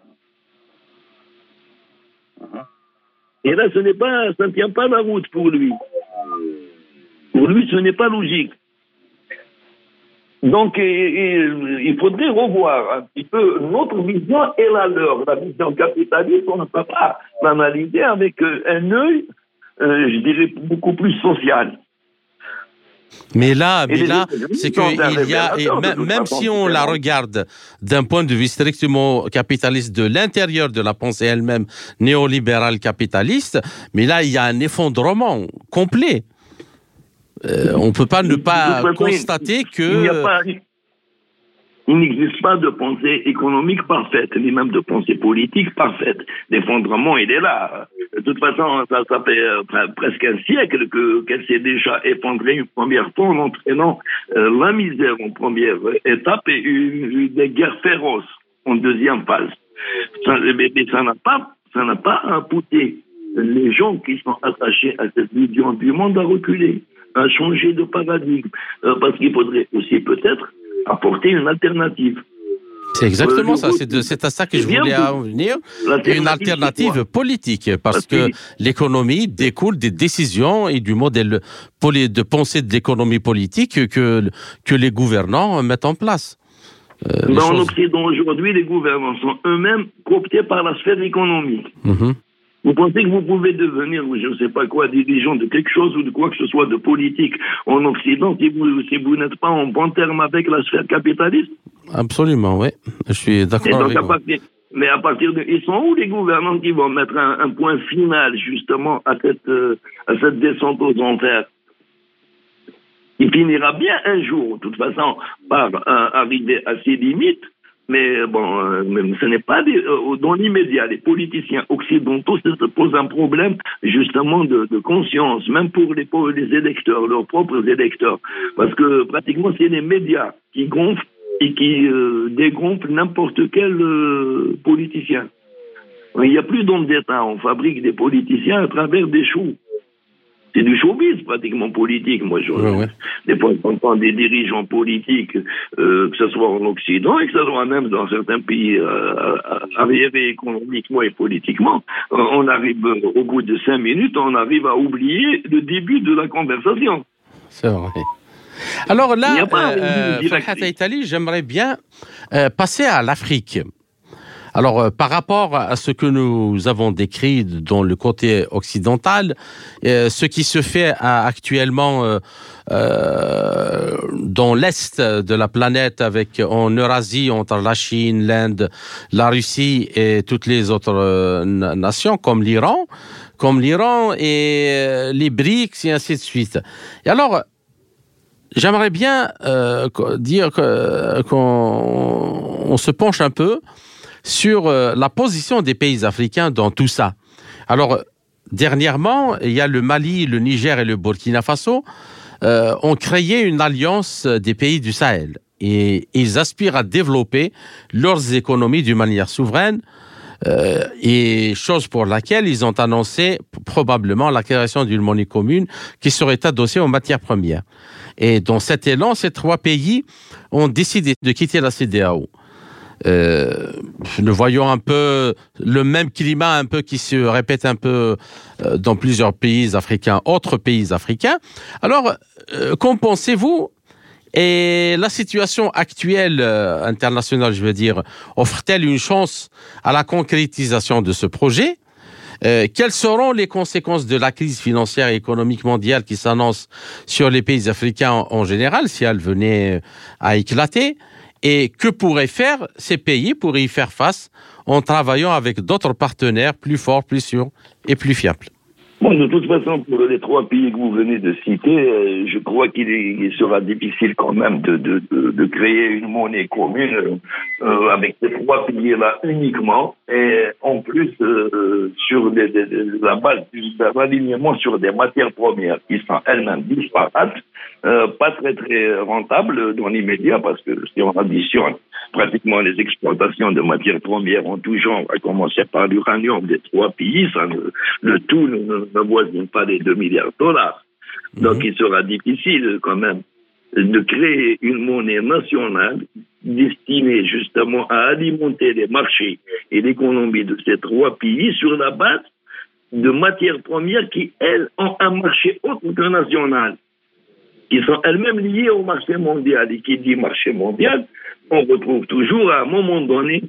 Et là, ce n'est pas, ça ne tient pas la route pour lui. Pour lui, ce n'est pas logique. Donc, il faudrait revoir un petit peu notre vision et la leur. La vision capitaliste, on ne peut pas l'analyser avec euh, un œil, euh, je dirais, beaucoup plus social. Mais là, mais là, c'est qu'il y a, même, si on la regarde d'un point de vue strictement capitaliste de l'intérieur de la pensée elle-même néolibérale capitaliste, mais là, il y a un effondrement complet. Euh, on ne peut pas ne pas constater que... Il n'existe pas de pensée économique parfaite, ni même de pensée politique parfaite. L'effondrement, il est là. De toute façon, ça, fait euh, presque un siècle qu'elle s'est déjà effondrée une première fois en entraînant euh, la misère en première étape et une, des guerres féroces en deuxième phase. Ça, mais ça n'a pas, ça n'a pas poussé les gens qui sont attachés à cette vision du monde à reculer à changer de paradigme, euh, parce qu'il faudrait aussi peut-être apporter une alternative. C'est exactement ça, c'est à ça que je voulais en venir. Une alternative politique, parce, que, l'économie découle des décisions et du modèle de pensée de l'économie politique que, que les gouvernants mettent en place. Euh, en Occident aujourd'hui, les gouvernants sont eux-mêmes cooptés par la sphère économique. Mhm. Vous pensez que vous pouvez devenir, je ne sais pas quoi, dirigeant de quelque chose ou de quoi que ce soit de politique en Occident si vous, si vous n'êtes pas en bon terme avec la sphère capitaliste? Absolument, oui. Je suis d'accord avec vous. mais à partir de... Ils sont où les gouvernants qui vont mettre un, point final justement à cette, euh, à cette descente aux enfers? Il finira bien un jour, de toute façon, par euh, arriver à ses limites mais bon, euh, ce n'est pas euh, dans l'immédiat. Les politiciens occidentaux se posent un problème justement de, conscience, même pour les, électeurs, leurs propres électeurs. Parce que pratiquement, c'est les médias qui gonflent et qui euh, dégonflent n'importe quel politicien. Il n'y a plus d'hommes d'État. On fabrique des politiciens à travers des choux c'est du showbiz pratiquement politique. Moi, je, des fois, j'entends des dirigeants politiques, euh, que ce soit en Occident et que ce soit même dans certains pays euh, arriérés économiquement et politiquement, euh, on arrive au bout de cinq minutes, on arrive à oublier le début de la conversation. C'est vrai. Alors là, euh, Italie, j'aimerais bien passer à l'Afrique. Alors, euh, par rapport à ce que nous avons décrit dans le côté occidental, euh, ce qui se fait actuellement euh, dans l'est de la planète, avec en Eurasie entre la Chine, l'Inde, la Russie et toutes les autres nations, comme l'Iran, comme l'Iran et les BRICS et ainsi de suite. Et alors, j'aimerais bien dire qu'on se penche un peu sur euh, la position des pays africains dans tout ça. Alors, dernièrement, il y a le Mali, le Niger et le Burkina Faso euh, ont créé une alliance des pays du Sahel et ils aspirent à développer leurs économies d'une manière souveraine. Euh, et chose pour laquelle ils ont annoncé probablement la création d'une monnaie commune qui serait adossée aux matières premières. Et dans cet élan, ces trois pays ont décidé de quitter la CDAO. Euh, nous voyons un peu le même climat un peu qui se répète un peu euh, dans plusieurs pays africains, autres pays africains. Alors, euh, qu'en pensez-vous? Et la situation actuelle internationale, je veux dire, offre-t-elle une chance à la concrétisation de ce projet? Euh, quelles seront les conséquences de la crise financière et économique mondiale qui s'annonce sur les pays africains en général, si elle venait à éclater? Et que pourraient faire ces pays pour y faire face en travaillant avec d'autres partenaires plus forts, plus sûrs et plus fiables? Bon, de toute façon, pour les trois pays que vous venez de citer, euh, je crois qu'il sera difficile quand même de, de, de, créer une monnaie commune euh, avec ces trois piliers-là uniquement, et en plus euh, sur des, des, la base d'un alignement sur des matières premières qui sont elles-mêmes disparates, euh, pas très très rentables dans l'immédiat, parce que si on additionne pratiquement les exportations de matières premières en tout genre, à commencer par l'uranium des trois pays, ça ne, le tout ne ne voisine pas les 2 milliards de dollars. Donc, il sera difficile quand même de créer une monnaie nationale destinée justement à alimenter les marchés et l'économie de ces trois pays sur la base de matières premières qui, elles, ont un marché autre que national, qui sont elles-mêmes liées au marché mondial. Et qui dit marché mondial, on retrouve toujours à un moment donné,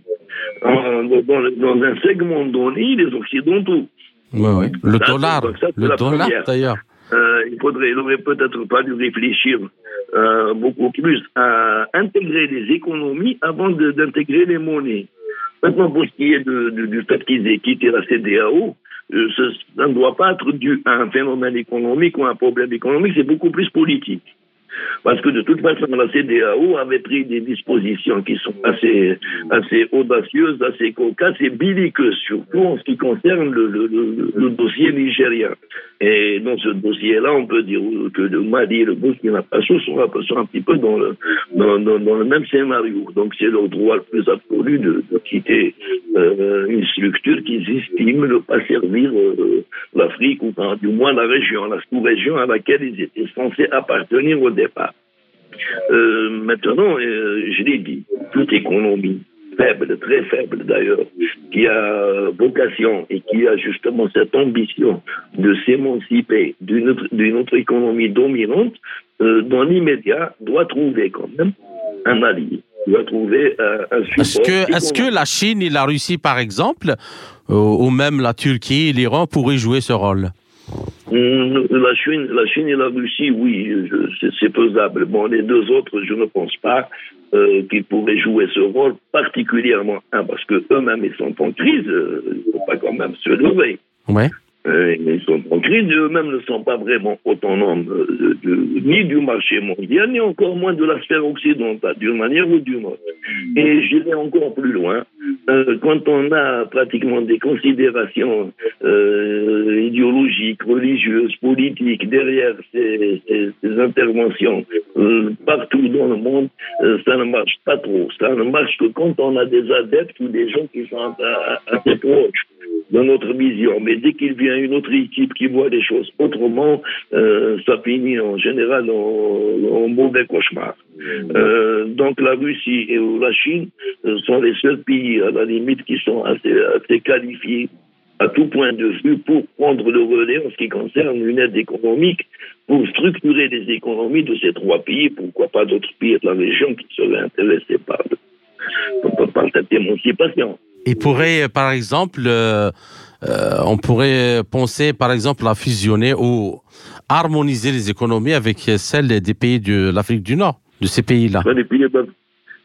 dans, dans un segment donné, les Occidentaux. Oui, oui. Le dollar, le dollar d'ailleurs. Euh, il faudrait, il aurait peut-être pas dû réfléchir euh, beaucoup plus à intégrer les économies avant d'intégrer les monnaies. Maintenant, pour ce qui est de, de, du fait qu'ils aient quitté la CDAO, euh, ça ne doit pas être dû à un phénomène économique ou à un problème économique, c'est beaucoup plus politique. Parce que de toute façon, la CDAO avait pris des dispositions qui sont assez, audacieuses, assez cocasses et belliqueuses, surtout en ce qui concerne le, dossier nigérien. Et dans ce dossier-là, on peut dire que le Mali et le Burkina Faso sont, sont un petit peu dans le, même scénario. Donc c'est leur droit le plus absolu de, de quitter euh, une structure qu'ils estiment ne pas servir euh, l'Afrique ou du moins la région, la sous-région à laquelle ils étaient censés appartenir au départ. Euh, maintenant, euh, je l'ai dit, toute économie faible, très faible d'ailleurs, qui a vocation et qui a justement cette ambition de s'émanciper d'une autre, autre, économie dominante, euh, dans l'immédiat, doit trouver quand même un allié, doit trouver un support. Est-ce que, est que la Chine et la Russie, par exemple, ou même la Turquie et l'Iran pourraient jouer ce rôle? La Chine, la Chine et la Russie, oui, c'est faisable. Bon, les deux autres, je ne pense pas euh, qu'ils pourraient jouer ce rôle, particulièrement parce que eux-mêmes ils sont en crise, euh, il ne faut pas quand même se lever. Ouais. Euh, ils sont en crise, eux-mêmes ne sont pas vraiment autonomes euh, de, de, ni du marché mondial, ni encore moins de la sphère occidentale, d'une manière ou d'une autre. Et j'irai encore plus loin. Euh, quand on a pratiquement des considérations euh, idéologiques, religieuses, politiques derrière ces, ces, ces interventions partout dans le monde, ça ne marche pas trop. Ça ne marche que quand on a des adeptes ou des gens qui sont assez proches de notre vision. Mais dès qu'il vient une autre équipe qui voit les choses autrement, euh, ça finit en général en, en mauvais cauchemar. Euh, donc la Russie et la Chine sont les seuls pays à la limite qui sont assez, assez qualifiés à tout point de vue pour prendre le relais en ce qui concerne une aide économique, pour structurer les économies de ces trois pays, pourquoi pas d'autres pays de la région qui seraient intéressés par, par cette émancipation. Il pourrait, par exemple, euh, euh, on pourrait penser, par exemple, à fusionner ou harmoniser les économies avec celles des pays de l'Afrique du Nord, de ces pays-là. Les pays de,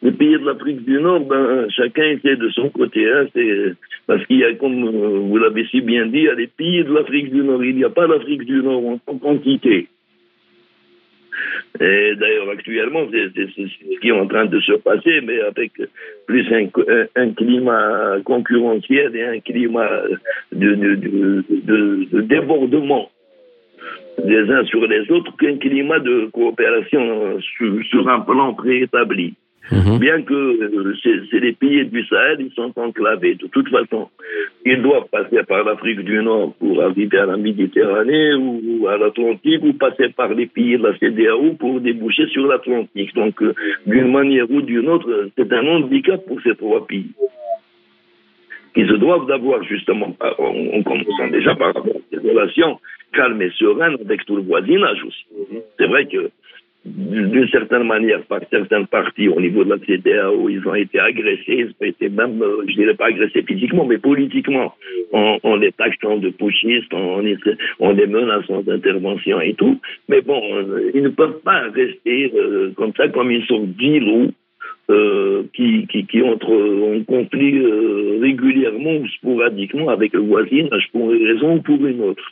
les pays de l'Afrique du Nord, ben, chacun était de son côté. Hein, parce qu'il y a, comme vous l'avez si bien dit, il y a les pays de l'Afrique du Nord. Il n'y a pas l'Afrique du Nord en quantité. Et d'ailleurs, actuellement, c'est ce qui est en train de se passer, mais avec plus un, climat concurrentiel et un climat de, de, de, de, débordement des uns sur les autres qu'un climat de coopération sur un plan préétabli. Mmh. Bien que euh, c'est les pays du Sahel, ils sont enclavés. De toute façon, ils doivent passer par l'Afrique du Nord pour arriver à la Méditerranée ou à l'Atlantique ou passer par les pays de la CDAO pour déboucher sur l'Atlantique. Donc, euh, d'une manière ou d'une autre, c'est un handicap pour ces trois pays qui se doivent d'avoir justement, en commençant déjà par avoir des relations calmes et sereines avec tout le voisinage aussi. C'est vrai que d'une certaine manière par certains partis au niveau de la CDAO, ils ont été agressés, ils ont été même, euh, je dirais pas agressés physiquement, mais politiquement, en, les taxant de putschistes, en, en les menaçant d'intervention et tout. Mais bon, euh, ils ne peuvent pas rester euh, comme ça, comme ils sont d'îlots. Euh, qui, qui, en conflit régulièrement ou sporadiquement avec le voisinage pour une raison ou pour une autre.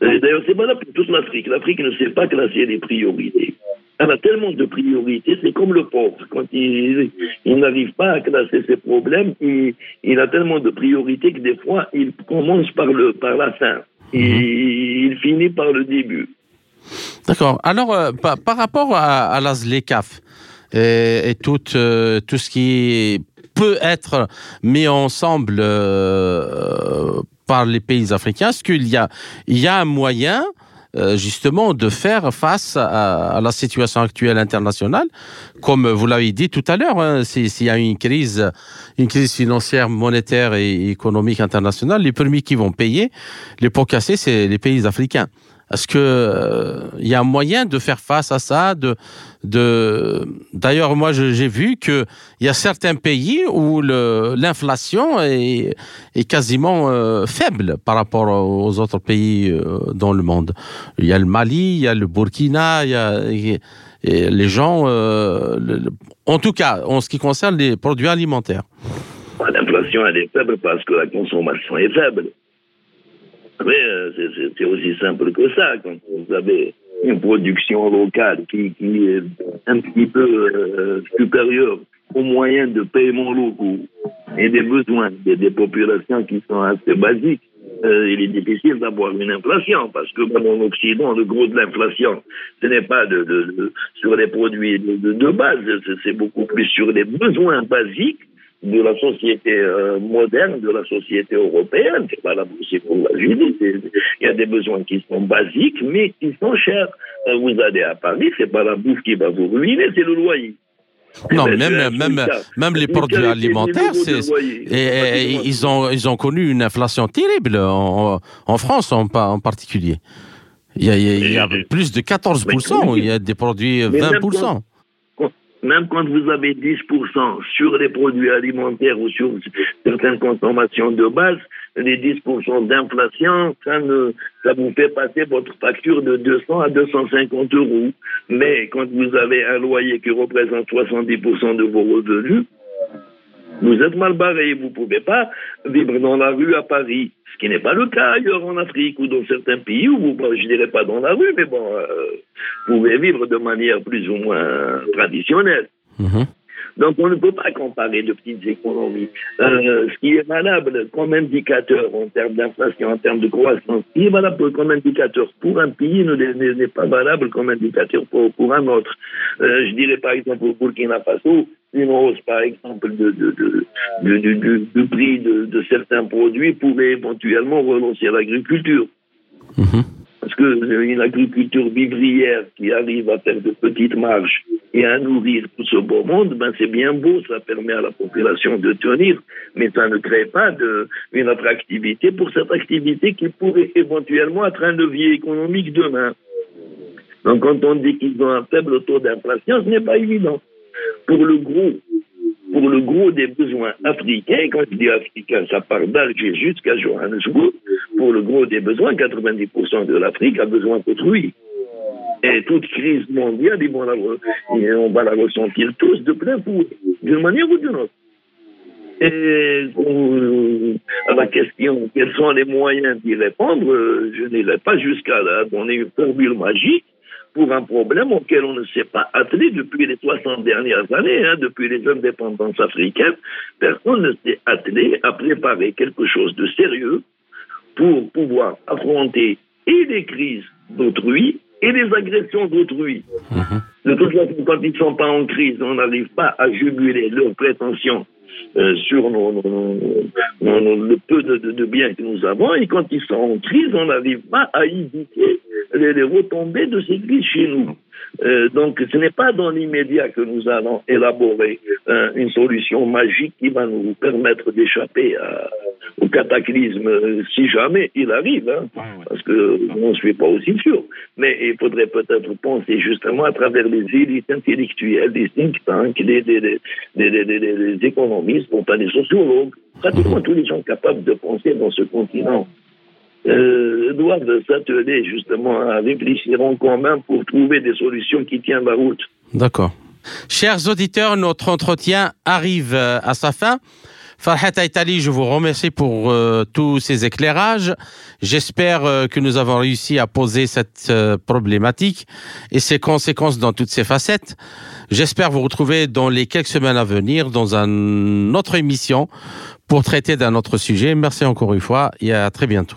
D'ailleurs, c'est valable pour toute l'Afrique. L'Afrique ne sait pas classer les priorités. Elle a tellement de priorités, c'est comme le pauvre. Quand il, n'arrive pas à classer ses problèmes, il, il, a tellement de priorités que des fois, il commence par, le, par la fin. Et mhm. il finit par le début. D'accord. Alors, euh, par, rapport à, à la ZLECAF et, tout, euh, tout ce qui peut être mis ensemble euh, par les pays africains Est-ce qu'il y a, il y a un moyen euh, justement de faire face à, la situation actuelle internationale, comme vous l'avez dit tout à l'heure, hein, s'il y a une crise, une crise financière, monétaire et économique internationale, les premiers qui vont payer les pots cassés, c'est les pays africains. Est-ce que il euh, y a un moyen de faire face à ça de, de... D'ailleurs, moi, j'ai vu qu'il y a certains pays où l'inflation est, quasiment euh, faible par rapport aux autres pays euh, dans le monde. Il y a le Mali, il y a le Burkina, il y a... Et les gens, en tout cas, en ce qui concerne les produits alimentaires. L'inflation, elle est faible parce que la consommation est faible. Mais euh, c'est aussi simple que ça. Quand vous avez une production locale qui, qui est un petit peu euh, supérieure aux moyens de paiement locaux et des besoins des, des populations qui sont assez basiques, euh, il est difficile d'avoir une inflation parce que dans en Occident, le gros de l'inflation, ce n'est pas de, de, sur les produits de, de base, c'est beaucoup plus sur les besoins basiques de la société euh, moderne, de la société européenne. C'est pas la pour la Judée. Il y a des besoins qui sont basiques, mais qui sont chers. Euh, vous allez à Paris, c'est pas la bouffe qui va vous ruiner, c'est le loyer. Non, même, même, même les produits alimentaires, et, ils, ont, ils ont connu une inflation terrible en, en France en, en particulier. Il y, a, il y a, plus de 14%, il y a des produits 20% même quand vous avez 10% sur les produits alimentaires ou sur certaines consommations de base, les 10% d'inflation, ça, ça vous fait passer votre facture de 200 à 250 euros. Mais quand vous avez un loyer qui représente 70% de vos revenus, vous êtes mal barré, vous ne pouvez pas vivre dans la rue à Paris, ce qui n'est pas le cas ailleurs en Afrique ou dans certains pays où vous, je dirais pas dans la rue, mais bon, euh, vous pouvez vivre de manière plus ou moins traditionnelle. Mhm. Donc on ne peut pas comparer de petites économies. Euh, ce qui est valable comme indicateur en termes d'inflation, en termes de croissance, ce qui est valable comme indicateur pour un pays n'est pas valable comme indicateur pour, pour un autre. Euh, je dirais par exemple au Burkina Faso, une hausse par exemple de, de, du prix de, certains produits pourrait éventuellement relancer l'agriculture. Mhm. Parce qu'une agriculture vivrière qui arrive à faire de petites marges et à nourrir tout ce beau monde, ben c'est bien beau, ça permet à la population de tenir, mais ça ne crée pas de, une attractivité pour cette activité qui pourrait éventuellement être un levier économique demain. Donc quand on dit qu'ils ont un faible taux d'inflation, ce n'est pas évident. Pour le gros, pour le gros des besoins africains, quand je dis africain, ça part d'Alger jusqu'à Johannesburg, pour le gros des besoins, 90% de l'Afrique a besoin d'autrui. Et toute crise mondiale, on va la ressentir tous de plein fouet, d'une manière ou d'une autre. Et à la question quels sont les moyens d'y répondre, je n'irai pas jusqu'à là donner une formule magique, pour un problème auquel on ne s'est pas attelé depuis les 60 dernières années, hein, depuis les indépendances africaines. Personne ne s'est attelé à préparer quelque chose de sérieux pour pouvoir affronter et les crises d'autrui et les agressions d'autrui. Mhm. De toute façon, quand ils ne sont pas en crise, on n'arrive pas à juguler leurs prétentions euh, sur le peu de, biens que nous avons. Et quand ils sont en crise, on n'arrive pas à éviter les, les retombées de ces crises chez nous. Euh, donc, ce n'est pas dans l'immédiat que nous allons élaborer euh, une solution magique qui va nous permettre d'échapper au cataclysme, euh, si jamais il arrive, hein, parce que on ne suis pas aussi sûr. Mais il faudrait peut-être penser justement à travers les élites intellectuelles, des think tanks, des, des, des économistes, pas des sociologues, pratiquement tous les gens capables de penser dans ce continent euh, doivent s'atteler justement à réfléchir en commun pour trouver des solutions qui tiennent la route. D'accord. Chers auditeurs, notre entretien arrive euh, à sa fin. Farhat Aitali, je vous remercie pour euh, tous ces éclairages. J'espère euh, que nous avons réussi à poser cette problématique et ses conséquences dans toutes ses facettes. J'espère vous retrouver dans les quelques semaines à venir dans une autre émission pour traiter d'un autre sujet. Merci encore une fois et à très bientôt.